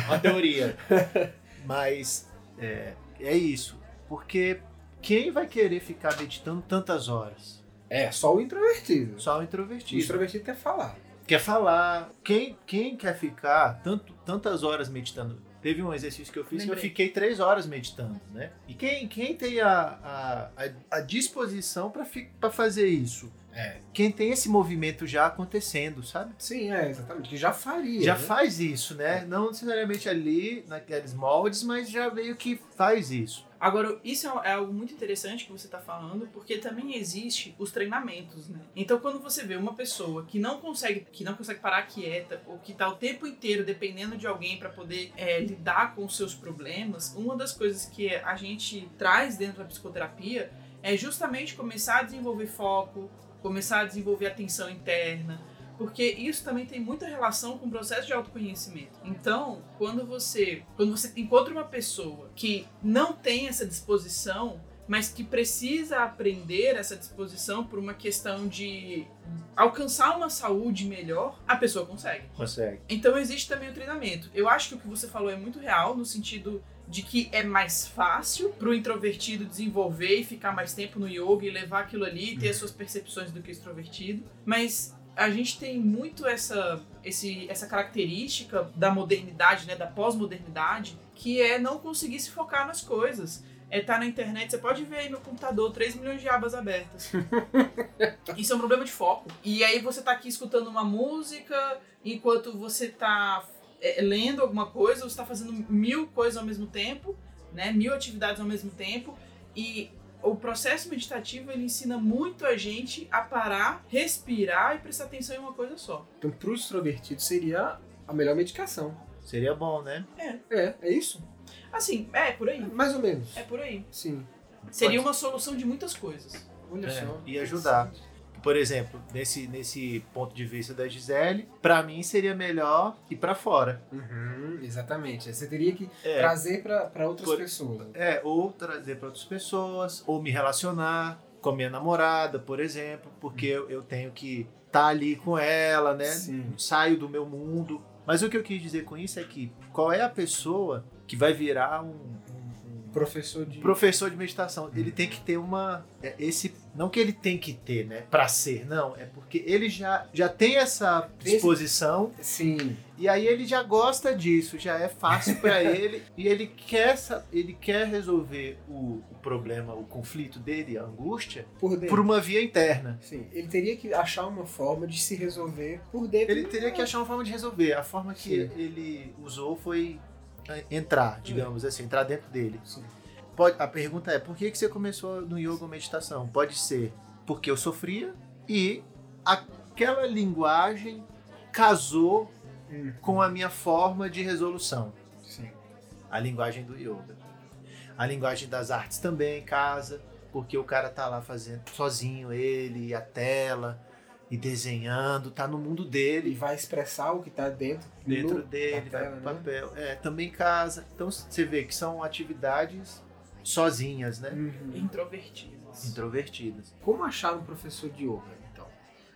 Uma teoria. (laughs) Mas é, é isso. Porque quem vai querer ficar meditando tantas horas? É, só o introvertido. Só o O introvertido. quer falar. Quer falar. Quem, quem quer ficar tanto, tantas horas meditando? Teve um exercício que eu fiz que eu Lembrei. fiquei três horas meditando, né? E quem, quem tem a, a, a, disposição para fazer isso? É. Quem tem esse movimento já acontecendo, sabe? Sim, é, exatamente. Que já faria. já né? faz isso, né? Não necessariamente ali, naqueles moldes, mas já meio que faz isso. Agora, isso é é algo muito interessante que você está falando, porque também existe os treinamentos, né? Então, quando você vê uma pessoa que não consegue, que não consegue parar quieta, ou que está o tempo inteiro dependendo de alguém para poder é, lidar com os seus problemas, uma das coisas que a gente traz dentro da psicoterapia é justamente começar a desenvolver foco, começar a desenvolver atenção interna, porque isso também tem muita relação com o processo de autoconhecimento. Então, quando você, quando você encontra uma pessoa que não tem essa disposição, mas que precisa aprender essa disposição por uma questão de alcançar uma saúde melhor, a pessoa consegue. Consegue. Então existe também o treinamento. Eu acho que o que você falou é muito real no sentido de que é mais fácil para o introvertido desenvolver e ficar mais tempo no yoga e levar aquilo ali e ter as suas percepções do que o extrovertido. Mas a gente tem muito essa, esse, essa característica da modernidade, né, da pós-modernidade, que é não conseguir se focar nas coisas. É estar na internet, você pode ver aí no computador 3 milhões de abas abertas. (laughs) Isso é um problema de foco. E aí você tá aqui escutando uma música, enquanto você tá é, lendo alguma coisa, você tá fazendo mil coisas ao mesmo tempo, né? Mil atividades ao mesmo tempo. E o processo meditativo ele ensina muito a gente a parar, respirar e prestar atenção em uma coisa só. Então, pro extrovertido seria a melhor medicação. Seria bom, né? É, é isso? Assim, é por aí. Mais ou menos. É por aí. Sim. Seria uma solução de muitas coisas. Olha É, só. e ajudar. Por exemplo, nesse, nesse ponto de vista da Gisele, pra mim seria melhor ir pra fora. Uhum, exatamente. Você teria que É, trazer pra pra outras Por- pessoas. é, ou trazer pra outras pessoas, ou me relacionar com a minha namorada, por exemplo, porque eu, eu tenho que estar ali com ela, né? Sim. Saio do meu mundo. Mas o que eu quis dizer com isso é que qual é a pessoa que vai virar um professor de. professor de meditação, ele tem que ter uma é, esse não que ele tem que ter, né, para ser, não, é porque ele já já tem essa disposição Sim. e aí ele já gosta disso, já é fácil para (laughs) ele e ele quer ele quer resolver o, o problema, o conflito dele, a angústia, Por dentro. por uma via interna. Sim. Ele teria que achar uma forma de se resolver por dentro. Ele teria que achar uma forma de resolver. A forma que Sim. ele usou foi entrar, digamos assim, entrar dentro dele. Sim. Pode, a pergunta é, por que, que você começou no yoga ou meditação? Pode ser porque eu sofria e aquela linguagem casou Hum, com a minha forma de resolução. Sim. A linguagem do yoga. A linguagem das artes também casa, porque o cara tá lá fazendo sozinho, ele, a tela, e desenhando, tá no mundo dele Ele vai expressar o que tá dentro. dentro no dele, papel, vai pro né? papel. É, também casa. Então você vê que são atividades sozinhas, né? Uhum. Introvertidas. Introvertidas. Como achar um professor de yoga, então?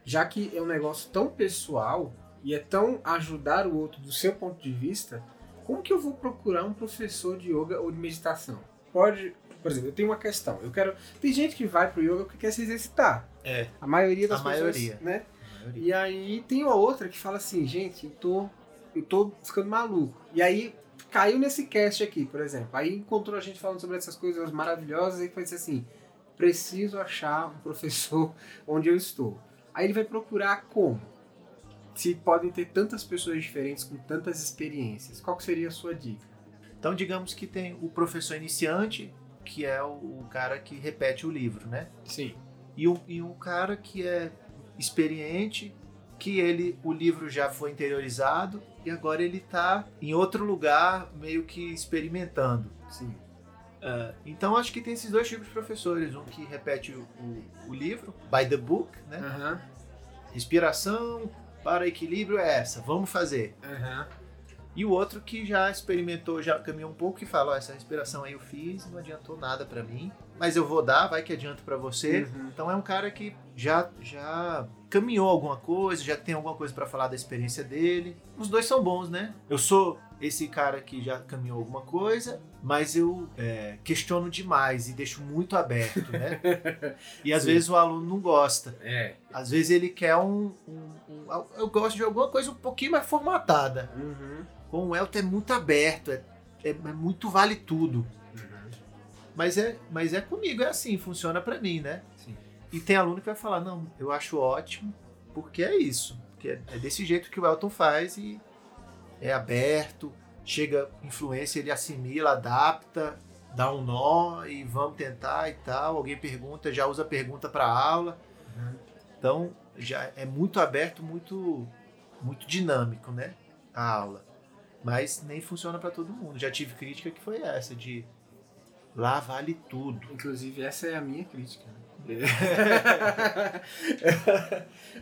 Já que é um negócio tão pessoal e é tão ajudar o outro do seu ponto de vista, como que eu vou procurar um professor de yoga ou de meditação? Pode, por exemplo, eu tenho uma questão. Eu quero. Tem gente que vai pro yoga porque quer se exercitar. É. A maioria das A pessoas, maioria. né? A maioria. E aí tem uma outra que fala assim, gente, eu tô, eu tô ficando maluco. E aí caiu nesse cast aqui, por exemplo. Aí encontrou a gente falando sobre essas coisas maravilhosas e foi dizer assim, preciso achar um professor (laughs) onde eu estou. Aí ele vai procurar como? Se podem ter tantas pessoas diferentes com tantas experiências, qual seria a sua dica? Então, digamos que tem o professor iniciante, que é o, o cara que repete o livro, né? Sim. E o, e o cara que é experiente, que ele o livro já foi interiorizado e agora ele tá em outro lugar, meio que experimentando. Sim. Ah, então acho que tem esses dois tipos de professores, um que repete o, o- o livro, by the book, né? Aham. Respiração para equilíbrio é essa, vamos fazer. Aham. E o outro que já experimentou, já caminhou um pouco e fala, ó, essa respiração aí eu fiz, não adiantou nada pra mim, mas eu vou dar, vai que adianta pra você. Uhum. Então é um cara que já já caminhou alguma coisa, já tem alguma coisa pra falar da experiência dele. Os dois são bons, né? Eu sou esse cara que já caminhou alguma coisa, mas eu é, questiono demais e deixo muito aberto, né? (laughs) E às Sim. vezes o aluno não gosta. É. Às vezes ele quer um, um- um- Eu gosto de alguma coisa um pouquinho mais formatada. Uhum. Com o Elton é muito aberto, é, é, é muito vale tudo. Uhum. Mas é, mas é comigo, é assim, funciona pra mim, né? Sim. E tem aluno que vai falar, não, eu acho ótimo, porque é isso. Porque é, é desse jeito que o Elton faz e é aberto, chega influência, ele assimila, adapta, dá um nó e vamos tentar e tal. Alguém pergunta, já usa pergunta para aula. Uhum. Então já é muito aberto, muito muito dinâmico, né? A aula. Mas nem funciona para todo mundo. Já tive crítica que foi essa de lá vale tudo. Inclusive, essa é a minha crítica. né?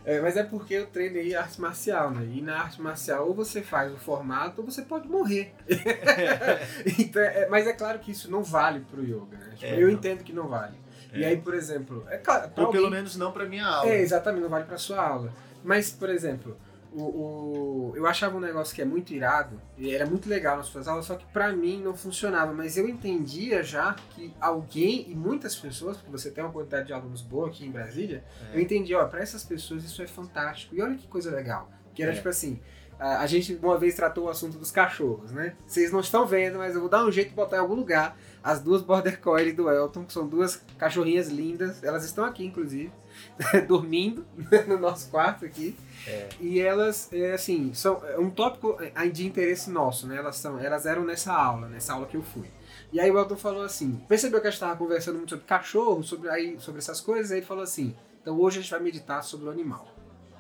É, (laughs) mas é porque eu treinei arte marcial, né? E na arte marcial, ou você faz o formato, ou você pode morrer. (laughs) Então, é- mas é claro que isso não vale pro yoga, né? Tipo, É, eu não. entendo que não vale. E É. aí, por exemplo, é claro, pra Ou pelo alguém- menos não para minha aula. É, exatamente, não vale pra sua aula. Mas, por exemplo, o, o- eu achava um negócio que é muito irado, e era muito legal nas suas aulas, só que pra mim não funcionava. Mas eu entendia já que alguém, e muitas pessoas, porque você tem uma quantidade de alunos boa aqui em Brasília, É. eu entendi, ó, pra essas pessoas isso é fantástico. E olha que coisa legal. Que era É. tipo assim. A a gente uma vez tratou o assunto dos cachorros, né? Vocês não estão vendo, mas eu vou dar um jeito de botar em algum lugar as duas Border Collie do Elton, que são duas cachorrinhas lindas. Elas estão aqui, inclusive, (laughs) dormindo (laughs) no nosso quarto aqui. É. E elas, é, assim, são é um tópico é, de interesse nosso, né? Elas, são, elas eram nessa aula, nessa aula que eu fui. E aí o Elton falou assim, percebeu que a gente estava conversando muito sobre cachorro, sobre, aí, sobre essas coisas, aí ele falou assim, então hoje a gente vai meditar sobre o animal.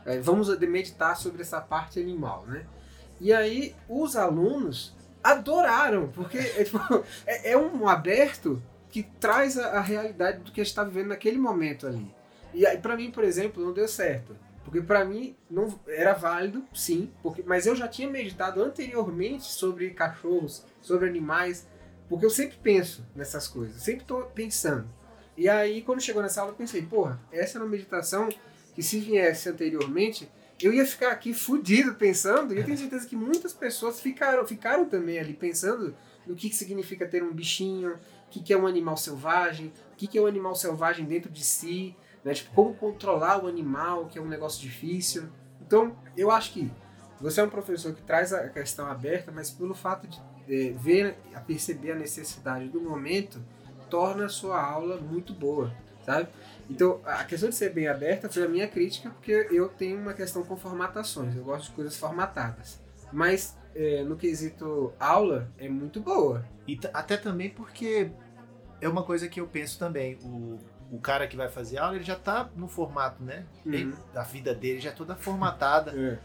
É, vamos meditar sobre essa parte animal, né? E aí os alunos adoraram, porque (laughs) é, tipo, é- é um aberto que traz a, a realidade do que a gente está vivendo naquele momento ali. E aí, pra mim, por exemplo, não deu certo. Porque pra mim não era válido, sim, porque, mas eu já tinha meditado anteriormente sobre cachorros, sobre animais, porque eu sempre penso nessas coisas, sempre tô pensando. E aí, quando chegou nessa aula, eu pensei, porra, essa era uma meditação que se viesse anteriormente, eu ia ficar aqui fudido pensando, e eu tenho certeza que muitas pessoas ficaram, ficaram também ali pensando no que que significa ter um bichinho, que, que é um animal selvagem, o que, que é um animal selvagem dentro de si, né? Tipo, como controlar o animal, que é um negócio difícil. Então, eu acho que você é um professor que traz a questão aberta, mas pelo fato de é, ver, a perceber a necessidade do momento, torna a sua aula muito boa, sabe? Então, a questão de ser bem aberta foi a minha crítica, porque eu tenho uma questão com formatações, eu gosto de coisas formatadas. Mas, é, no quesito aula, é muito boa. E até também porque é uma coisa que eu penso também. O, o cara que vai fazer aula, ele já tá no formato, né? Uhum. A vida dele já é toda formatada. É.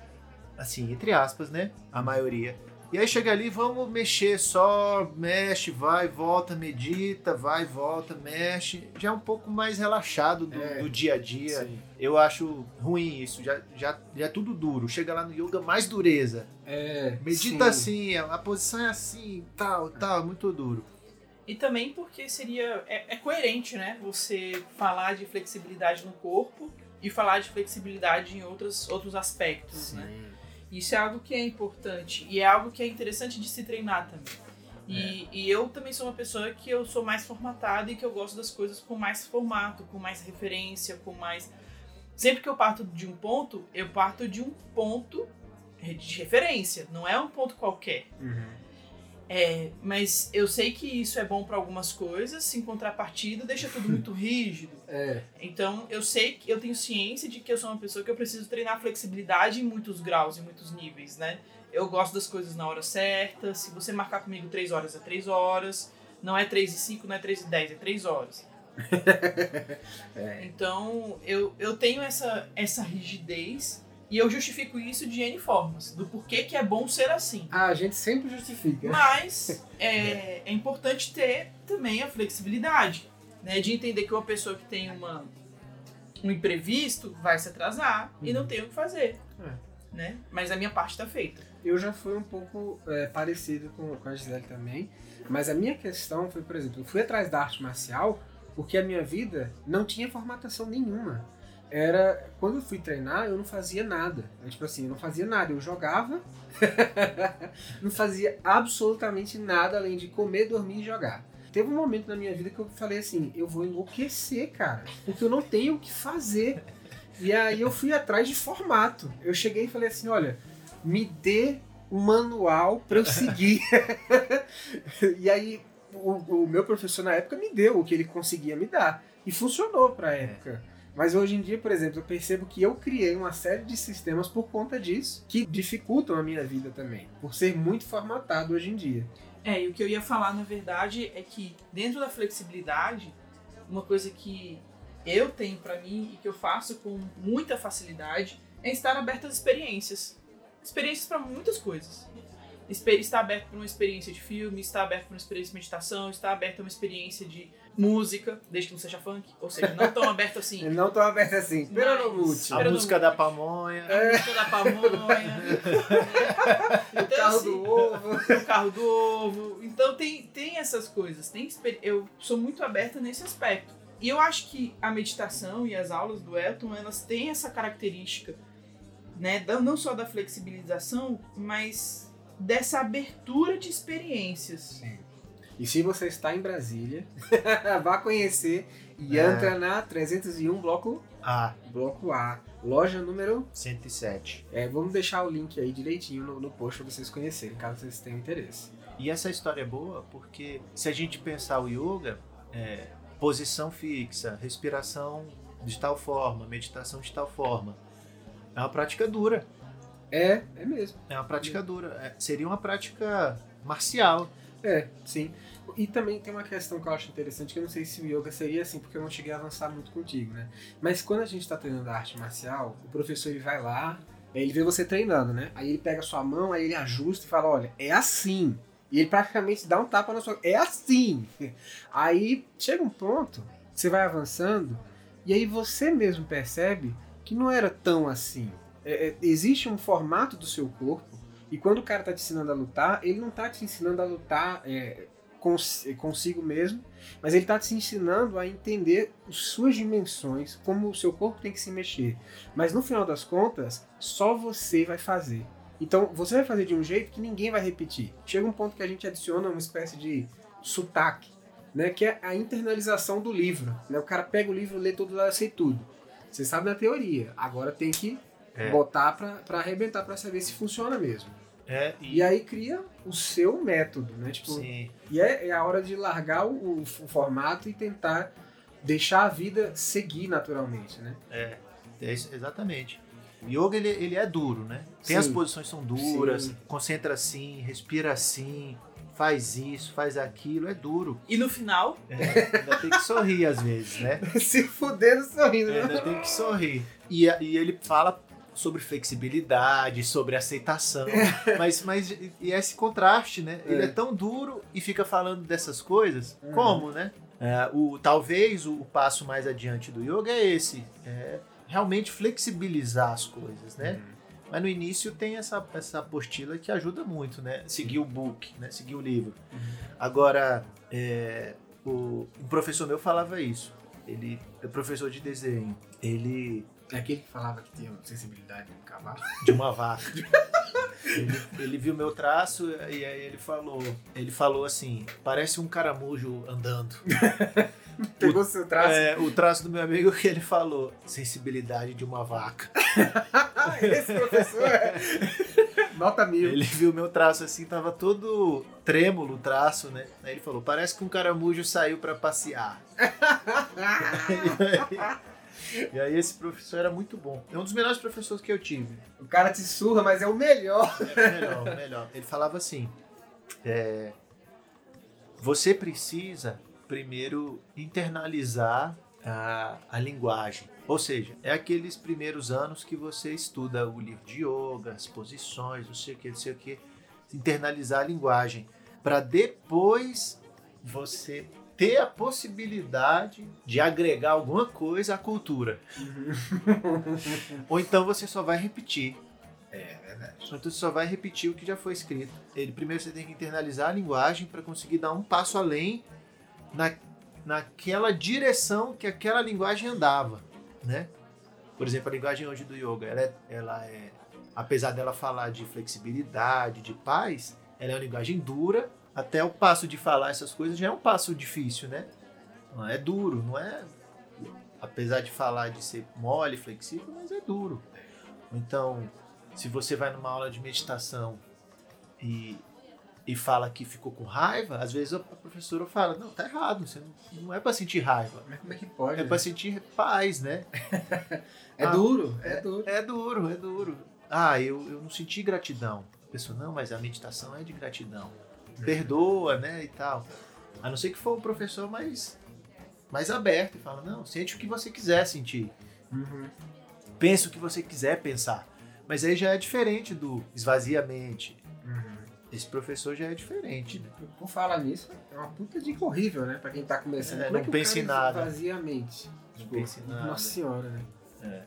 Assim, entre aspas, né? A maioria. E aí chega ali, vamos mexer só, mexe, vai, volta, medita, vai, volta, mexe. Já é um pouco mais relaxado do, É. do dia a dia. Sim. Eu acho ruim isso, já, já, já é tudo duro. Chega lá no yoga, mais dureza. É, Medita sim. assim, a a posição é assim, tal, tal, muito duro. E também porque seria. É, é coerente, né? Você falar de flexibilidade no corpo e falar de flexibilidade em outros, outros aspectos, né? Isso é algo que é importante e é algo que é interessante de se treinar também. E, e eu também sou uma pessoa que eu sou mais formatada e que eu gosto das coisas com mais formato, com mais referência, com mais. Sempre que eu parto de um ponto, eu parto de um ponto de referência, não é um ponto qualquer. Uhum. É, mas eu sei que isso é bom para algumas coisas, em contrapartida deixa tudo muito (laughs) rígido. É, Então eu sei que eu tenho ciência de que eu sou uma pessoa que eu preciso treinar flexibilidade em muitos graus, em muitos níveis, né? Eu gosto das coisas na hora certa. Se você marcar comigo 3 horas, é 3 horas. Não é 3 e 5, não é 3 e 10, é 3 horas. (laughs) é. Então eu, eu tenho essa, essa rigidez e eu justifico isso de N formas, do porquê que é bom ser assim. Ah, a gente sempre justifica. Mas (laughs) é, é importante ter também a flexibilidade, né? De entender que uma pessoa que tem uma, um imprevisto vai se atrasar e não tem o que fazer. Né? Mas a minha parte está feita. Eu já fui um pouco é, parecido com, com a Gisele também, mas a minha questão foi, por exemplo, eu fui atrás da arte marcial porque a minha vida não tinha formatação nenhuma. Era quando eu fui treinar, eu não fazia nada. Eu, tipo assim, eu não fazia nada, eu jogava, (laughs) não fazia absolutamente nada além de comer, dormir e jogar. Teve um momento na minha vida que eu falei assim, eu vou enlouquecer, cara, porque eu não tenho o que fazer. E aí eu fui atrás de formato. Eu cheguei e falei assim, olha, me dê um manual para eu seguir. (laughs) e aí o, o meu professor na época me deu o que ele conseguia me dar. E funcionou pra época. Mas hoje em dia, por exemplo, eu percebo que eu criei uma série de sistemas por conta disso, que dificultam a minha vida também, por ser muito formatado hoje em dia. É, e o que eu ia falar, na verdade, é que dentro da flexibilidade, uma coisa que eu tenho pra mim e que eu faço com muita facilidade é estar aberto às experiências. Experiências pra muitas coisas. Estar aberto para uma experiência de filme, estar aberto para uma experiência de meditação, estar aberto a uma experiência de música, desde que não seja funk. Ou seja, não tão aberto assim. (laughs) Não tô aberto assim, pera no mute. A Espera música da pamonha. A música da pamonha. (laughs) O Então, carro assim, do ovo. o carro do ovo. Então tem, tem essas coisas. Tem, eu sou muito aberta nesse aspecto. E eu acho que a meditação e as aulas do Elton, elas têm essa característica, né? Não só da flexibilização, mas dessa abertura de experiências. E se você está em Brasília, (laughs) vá conhecer e É. entra na 301 bloco, Ah, bloco A, loja número. 107. É, vamos deixar o link aí direitinho no, no post para vocês conhecerem, caso vocês tenham interesse. E essa história é boa porque se a gente pensar o yoga, é, posição fixa, respiração de tal forma, meditação de tal forma, é uma prática dura. É, é mesmo. É uma prática dura. É, seria uma prática marcial. É, sim. E também tem uma questão que eu acho interessante, que eu não sei se o yoga seria assim, porque eu não cheguei a avançar muito contigo, né? Mas quando a gente está treinando a arte marcial, o professor ele vai lá, ele vê você treinando, né? Aí ele pega a sua mão, aí ele ajusta e fala, olha, é assim. E ele praticamente dá um tapa na sua... É assim! (laughs) Aí chega um ponto, você vai avançando, e aí você mesmo percebe que não era tão assim. É, é, existe um formato do seu corpo, e quando o cara tá te ensinando a lutar, ele não tá te ensinando a lutar é, cons- consigo mesmo, mas ele tá te ensinando a entender as suas dimensões, como o seu corpo tem que se mexer. Mas no final das contas, só você vai fazer. Então você vai fazer de um jeito que ninguém vai repetir. Chega um ponto que a gente adiciona uma espécie de sotaque né? Que é a internalização do livro. Né? O cara pega o livro, lê todo lá, sei tudo. Você sabe na teoria. Agora tem que É. botar pra, pra arrebentar pra saber se funciona mesmo. É, E aí cria o seu método, né? Tipo, sim. E é, é a hora de largar o, o formato e tentar deixar a vida seguir naturalmente, né? É, é isso, exatamente. O yoga ele, ele é duro, né? Tem Sim. as posições são duras, Sim. concentra assim, respira assim, faz isso, faz aquilo, é duro. E no final, É, ainda tem que sorrir às vezes, né? (laughs) Se fudendo sorrindo, É, ainda tem que sorrir. E, e ele fala sobre flexibilidade, sobre aceitação, mas, mas e esse contraste, né? Ele É. é tão duro e fica falando dessas coisas, Uhum. como, né? É, o, talvez o, o passo mais adiante do yoga é esse, é realmente flexibilizar as coisas, né? Mas no início tem essa, essa apostila que ajuda muito, né? Seguir o book, né? Seguir o livro. Uhum. Agora, é, o, um professor meu falava isso. Ele é professor de desenho. Ele É aquele que falava que tinha sensibilidade no cavalo. de uma vaca. (laughs) ele, ele viu meu traço e aí ele falou, ele falou assim, parece um caramujo andando. (laughs) Pegou seu traço. É, o traço do meu amigo que ele falou, sensibilidade de uma vaca. (laughs) Esse professor é. Nota mil. Ele viu meu traço assim, tava todo trêmulo o traço, né? Aí ele falou, parece que um caramujo saiu pra passear. E aí esse professor era muito bom. É um dos melhores professores que eu tive. o cara te surra, mas é o melhor. É melhor, melhor. Ele falava assim: é, você precisa primeiro internalizar a, a linguagem. Ou seja, é aqueles primeiros anos que você estuda o livro de yoga, as posições, não sei o que, não sei o que, internalizar a linguagem, para depois você ter a possibilidade de agregar alguma coisa à cultura. (laughs) Ou então você só vai repetir. É verdade. Então você só vai repetir o que já foi escrito. Ele primeiro você tem que internalizar a linguagem para conseguir dar um passo além na, naquela direção que aquela linguagem andava, né? Por exemplo, a linguagem hoje do yoga, ela é, ela é apesar dela falar de flexibilidade, de paz, ela é uma linguagem dura. Até o passo de falar essas coisas já é um passo difícil, né? Não é duro, não é apesar de falar de ser mole, flexível, mas é duro. Então, se você vai numa aula de meditação e, e fala que ficou com raiva, às vezes a professora fala, não, tá errado, você não, não é para sentir raiva, Mas como é que pode? é né? para sentir paz, né? (laughs) É Ah, duro, é duro. É duro, é duro. Ah, eu, eu não senti gratidão. A pessoa, não, mas a meditação é de gratidão. Perdoa, né, e tal. A não ser que for um professor mais, mais aberto e fala, não, sente o que você quiser sentir. Uhum. Pensa o que você quiser pensar. Mas aí já é diferente do esvazia a mente. Uhum. Esse professor já é diferente, né? Por falar nisso, é uma puta dica horrível, né? Pra quem tá começando. É, é não que pense o nada. esvazia a mente? Não pense em nada. Nossa senhora, né?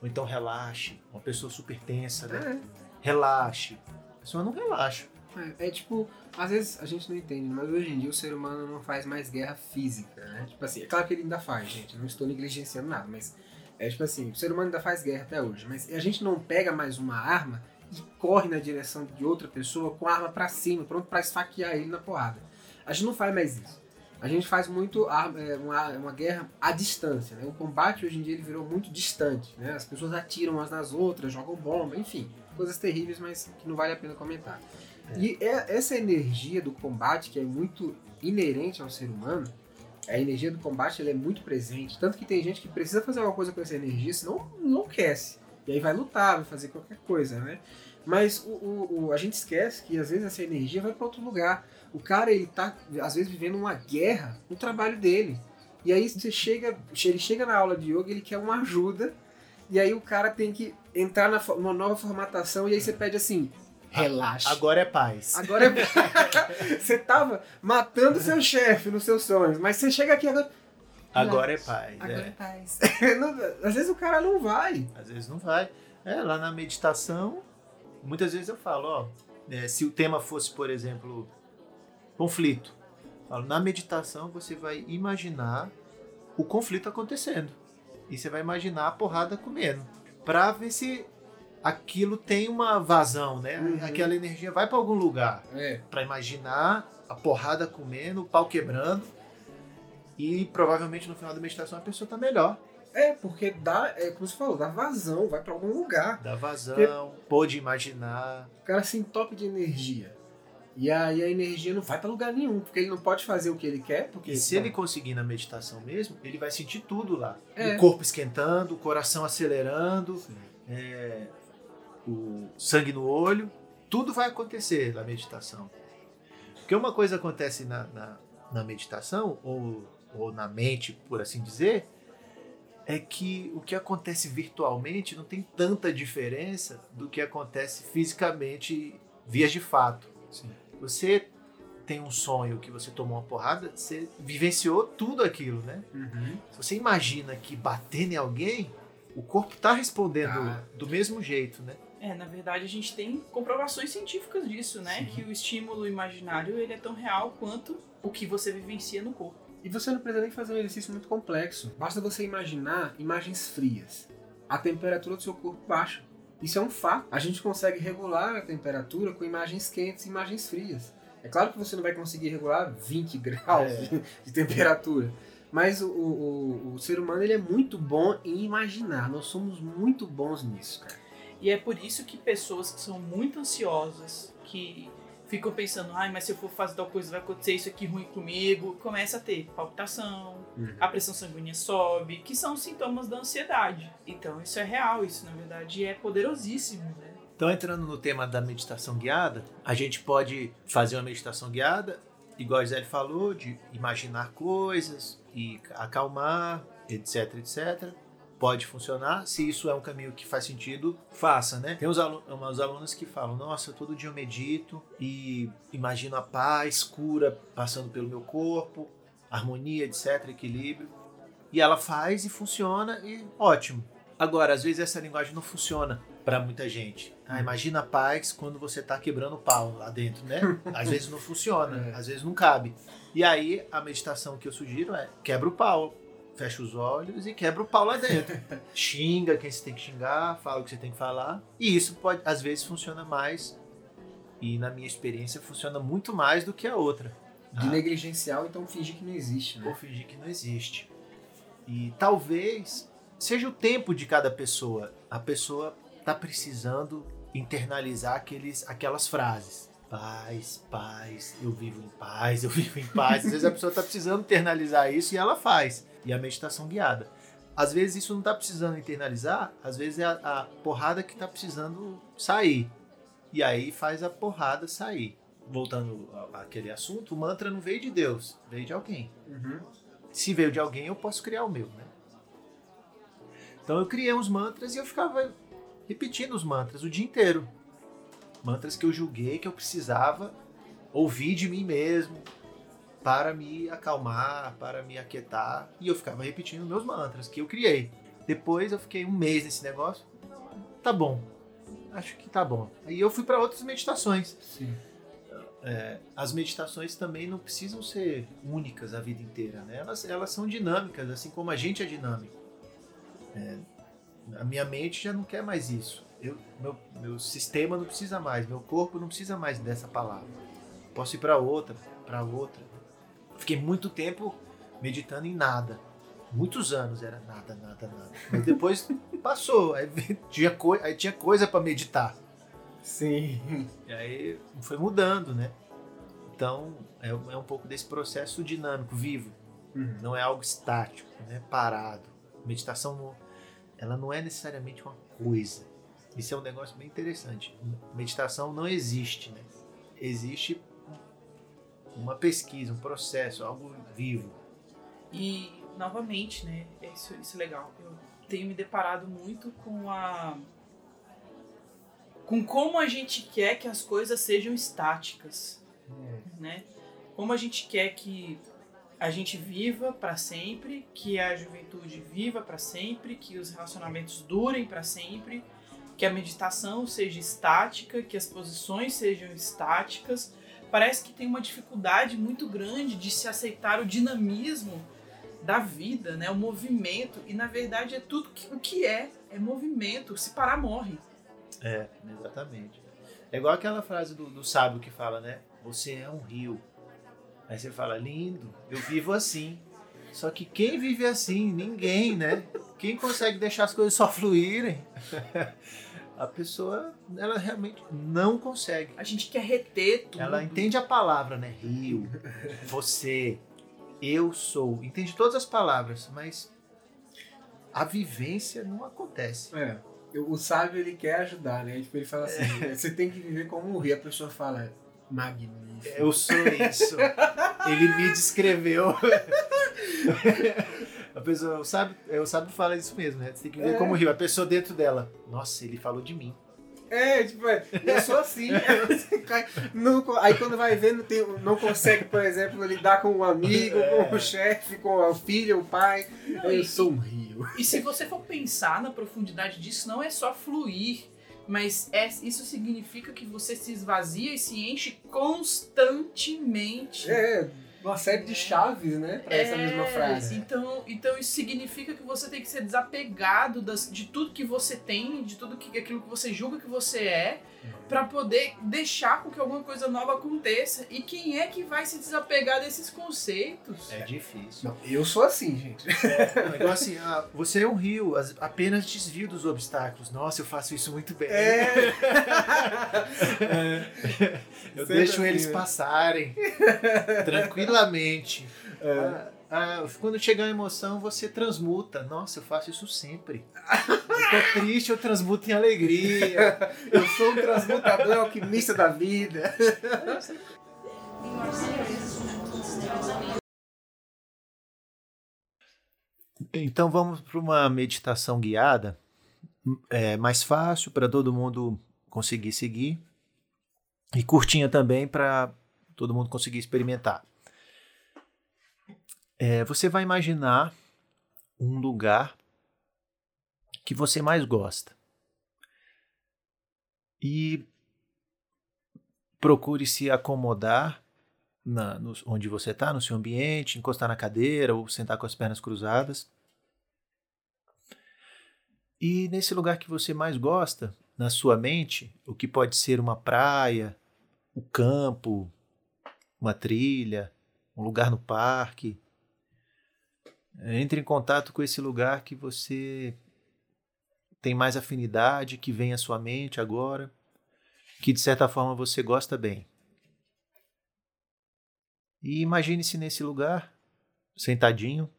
Ou então relaxe. Uma pessoa super tensa, né? É. Relaxe. A pessoa não relaxa. É, é tipo, às vezes a gente não entende, mas hoje em dia o ser humano não faz mais guerra física, né? Tipo assim, é claro que ele ainda faz, gente, não estou negligenciando nada, mas é tipo assim, o ser humano ainda faz guerra até hoje, mas a gente não pega mais uma arma e corre na direção de outra pessoa com a arma pra cima, pronto pra esfaquear ele na porrada. A gente não faz mais isso. A gente faz muito é, uma, uma guerra à distância, né? O combate hoje em dia ele virou muito distante, né? As pessoas atiram umas nas outras, jogam bomba, enfim, coisas terríveis, mas que não vale a pena comentar. E é- essa energia do combate, que é muito inerente ao ser humano, a energia do combate ela é muito presente. Tanto que tem gente que precisa fazer alguma coisa com essa energia, senão enlouquece. E aí vai lutar, vai fazer qualquer coisa, né? Mas o, o- o- a gente esquece que às vezes essa energia vai para outro lugar. O cara, ele tá, às vezes, vivendo uma guerra no trabalho dele. E aí você chega, ele chega na aula de yoga, ele quer uma ajuda, e aí o cara tem que entrar na, numa nova formatação, e aí você pede assim, relaxa. Agora é paz. Agora é... (laughs) você tava matando seu chefe nos seus sonhos, mas você chega aqui agora. Agora é paz. Agora é é. paz. Não- Às vezes o cara não vai. Às vezes não vai. É, lá na meditação, muitas vezes eu falo, ó, é, se o tema fosse, por exemplo, conflito. Falo, na meditação você vai imaginar o conflito acontecendo. E você vai imaginar a porrada comendo. Pra ver se aquilo tem uma vazão, né? Uhum. Aquela energia vai pra algum lugar. É. Pra imaginar a porrada comendo, o pau quebrando. E provavelmente no final da meditação a pessoa está melhor. É, porque dá, é como você falou, dá vazão, vai pra algum lugar. Dá vazão, pôde imaginar. O cara se entope de energia. E aí a energia não vai pra lugar nenhum, porque ele não pode fazer o que ele quer, porque E se ele conseguir na meditação mesmo, ele vai sentir tudo lá. É. O corpo esquentando, o coração acelerando, é, o sangue no olho, tudo vai acontecer na meditação. Porque uma coisa acontece na, na, na meditação, ou, ou na mente, por assim dizer, é que o que acontece virtualmente não tem tanta diferença do que acontece fisicamente, vias de fato. Sim. Você tem um sonho que você tomou uma porrada, você vivenciou tudo aquilo, né? Uhum. Se você imagina que bater em alguém, o corpo tá respondendo Tá. do mesmo jeito, né? É, na verdade a gente tem comprovações científicas disso, né? Sim. Que o estímulo imaginário ele é tão real quanto o que você vivencia no corpo. E você não precisa nem fazer um exercício muito complexo. Basta você imaginar imagens frias. A temperatura do seu corpo baixa. Isso é um fato. A gente consegue regular a temperatura com imagens quentes e imagens frias. É claro que você não vai conseguir regular 20 (laughs) graus É. de, temperatura. Mas o, o, o- o ser humano ele é muito bom em imaginar. Nós somos muito bons nisso, cara. E é por isso que pessoas que são muito ansiosas, que ficam pensando, ai, mas se eu for fazer tal coisa vai acontecer isso aqui ruim comigo, começa a ter palpitação, Uhum. a pressão sanguínea sobe, que são sintomas da ansiedade. Então isso é real, isso na verdade é poderosíssimo, né? Então, entrando no tema da meditação guiada, a gente pode fazer uma meditação guiada, igual a Gisele falou, de imaginar coisas e acalmar, etc, etc. Pode funcionar. Se isso é um caminho que faz sentido, faça, né? Tem uns, alu umas alunas que falam: Nossa, todo dia eu medito e imagino a paz, cura passando pelo meu corpo, harmonia, etc, equilíbrio. E ela faz e funciona e ótimo. Agora, às vezes essa linguagem não funciona para muita gente. Ah, imagina a paz quando você tá quebrando o pau lá dentro, né? (laughs) Às vezes não funciona, É. às vezes não cabe. E aí a meditação que eu sugiro é quebra o pau, fecha os olhos e quebra o pau lá dentro. (laughs) Xinga quem você tem que xingar, fala o que você tem que falar. E isso pode, às vezes funciona mais. E na minha experiência funciona muito mais do que a outra. De Ah, negligencial, então fingir que não existe, ou né? fingir que não existe. E talvez seja o tempo de cada pessoa. A pessoa tá precisando internalizar aqueles, aquelas frases. Paz, paz, eu vivo em paz, eu vivo em paz. Às vezes a pessoa tá precisando internalizar isso e ela faz. E a meditação guiada. Às vezes isso não tá precisando internalizar, às vezes é a, a porrada que tá precisando sair. E aí faz a porrada sair. Voltando àquele assunto, o mantra não veio de Deus, veio de alguém Uhum. se veio de alguém, eu posso criar o meu, né? Então eu criei uns mantras e eu ficava repetindo os mantras o dia inteiro. Mantras que eu julguei que eu precisava ouvir de mim mesmo para me acalmar, para me aquietar. E eu ficava repetindo meus mantras que eu criei. Depois eu fiquei um mês nesse negócio. Tá bom. Acho que tá bom. Aí eu fui para outras meditações. Sim. As meditações também não precisam ser únicas a vida inteira, né? Elas, elas são dinâmicas, assim como a gente é dinâmico. É, a minha mente já não quer mais isso. Eu, meu, meu sistema não precisa mais, meu corpo não precisa mais dessa palavra. Posso ir para outra, para outra. Fiquei muito tempo meditando em nada. Muitos anos era nada, nada, nada. Mas depois (laughs) passou, aí tinha, coi- aí tinha coisa para meditar. Sim. E aí foi mudando, né? Então é, é um pouco desse processo dinâmico, vivo. Uhum. Não é algo estático, né? Parado. Meditação, não- ela não é necessariamente uma coisa. Isso é um negócio bem interessante. Meditação não existe, né? Existe uma pesquisa, um processo, algo vivo. E, novamente, né, isso, isso é legal. Eu tenho me deparado muito com a. com como a gente quer que as coisas sejam estáticas, né? Como a gente quer que a gente viva para sempre, que a juventude viva para sempre, que os relacionamentos durem para sempre, que a meditação seja estática, que as posições sejam estáticas. Parece que tem uma dificuldade muito grande de se aceitar o dinamismo da vida, né? O movimento. E na verdade é tudo que, o que é, é movimento. Se parar, morre. É, exatamente. É igual aquela frase do, do sábio que fala, né? Você é um rio. Aí você fala, lindo, eu vivo assim. Só que quem vive assim? Ninguém, né? Quem consegue deixar as coisas só fluírem? (laughs) A pessoa, ela realmente não consegue. A gente quer reter tudo. Ela entende a palavra, né? Rio, você, eu sou. Entende todas as palavras, mas a vivência não acontece. É. O sábio ele quer ajudar, né? Tipo, ele fala assim: você tem que viver como um rio. A pessoa fala, magnífico. Eu sou isso. Ele me descreveu. (laughs) A pessoa, sabe, eu sabe fala isso mesmo, né? Você tem que ver É. como rio. A pessoa dentro dela. Nossa, ele falou de mim. É, tipo, é, eu sou assim. Não co- aí quando vai ver, não, tem, não consegue, por exemplo, lidar com o amigo, com o chefe, com a filha, o pai. Não, eu e- sou um rio. E se você for pensar na profundidade disso, não é só fluir, mas é- isso significa que você se esvazia e se enche constantemente. É, uma série de chaves, né? Essa É, mesma frase. Então, então isso significa que você tem que ser desapegado das, de tudo que você tem, de tudo que aquilo que você julga que você é, pra poder deixar com que alguma coisa nova aconteça. E quem é que vai se desapegar desses conceitos? É difícil. Não, eu sou assim, gente. Não, igual assim, ah, você é um rio, as- apenas desvio dos obstáculos. Nossa, eu faço isso muito bem. É. (laughs) Eu Sempre deixo assim, eles né? passarem (laughs) tranquilamente. É. Ah, ah, quando chegar a emoção, você transmuta. Nossa, eu faço isso sempre. Eu tô triste, eu transmuto em alegria. Eu sou um transmutador alquimista da vida. Então vamos para uma meditação guiada, é mais fácil para todo mundo conseguir seguir e curtinha também para todo mundo conseguir experimentar. É, você vai imaginar um lugar que você mais gosta e procure se acomodar na, no- onde você está, no seu ambiente, encostar na cadeira ou sentar com as pernas cruzadas. E nesse lugar que você mais gosta, na sua mente, o que pode ser uma praia, o campo, uma trilha, um lugar no parque, entre em contato com esse lugar que você tem mais afinidade, que vem à sua mente agora, que de certa forma você gosta bem. E imagine-se nesse lugar, sentadinho.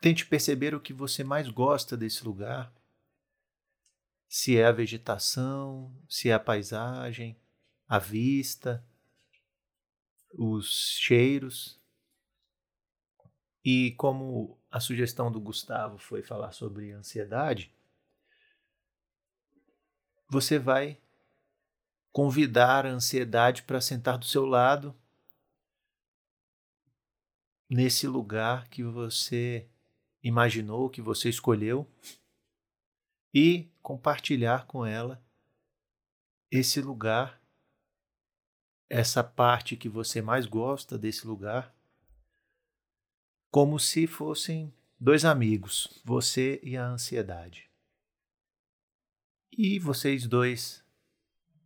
Tente perceber o que você mais gosta desse lugar. Se é a vegetação, se é a paisagem, a vista, os cheiros. E como a sugestão do Gustavo foi falar sobre ansiedade, você vai convidar a ansiedade para sentar do seu lado nesse lugar que você imaginou, que você escolheu, e compartilhar com ela esse lugar, essa parte que você mais gosta desse lugar, como se fossem dois amigos, você e a ansiedade. E vocês dois,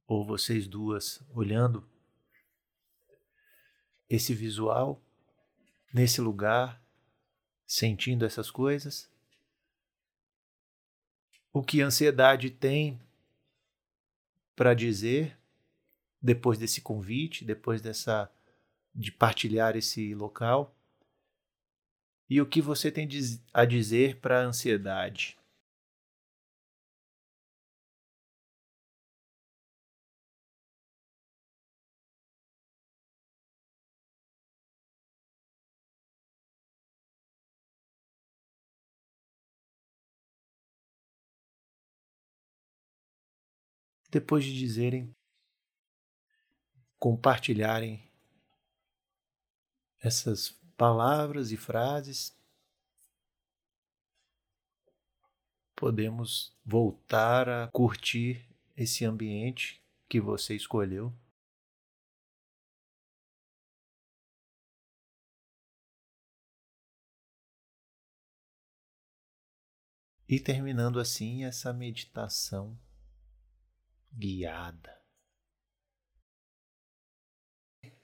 ou vocês duas, olhando esse visual, nesse lugar, sentindo essas coisas. O que a ansiedade tem para dizer depois desse convite, depois dessa de partilhar esse local? E o que você tem a dizer para a ansiedade? Depois de dizerem, compartilharem essas palavras e frases, podemos voltar a curtir esse ambiente que você escolheu. E terminando assim essa meditação guiada.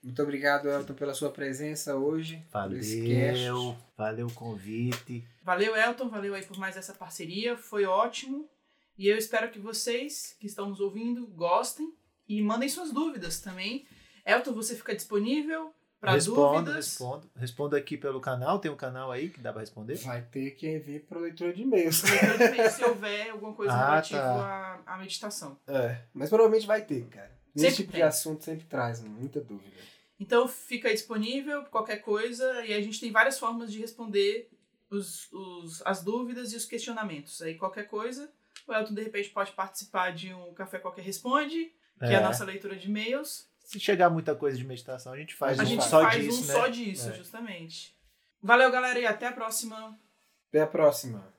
Muito obrigado, Elton, pela sua presença hoje. Valeu, valeu o convite. Valeu, Elton, valeu aí por mais essa parceria, foi ótimo. E eu espero que vocês que estão nos ouvindo gostem e mandem suas dúvidas também. Elton, você fica disponível para dúvidas? respondo. Respondo aqui pelo canal. Tem um canal aí que dá pra responder? Vai ter que vir para leitura de e-mails. Leitura de e-mail, Se houver alguma coisa Ah, relativa tá. à, à meditação. É, mas provavelmente vai ter, cara. Nesse Sempre tipo tem. de assunto sempre traz muita dúvida. Então fica disponível qualquer coisa e a gente tem várias formas de responder os, os, as dúvidas e os questionamentos. Aí qualquer coisa, o Elton de repente pode participar de um Café Qualquer Responde, que é, a nossa leitura de e-mails. Se chegar muita coisa de meditação, a gente faz a um gente só faz disso, um né? só disso, É. justamente. Valeu, galera, e até a próxima. Até a próxima.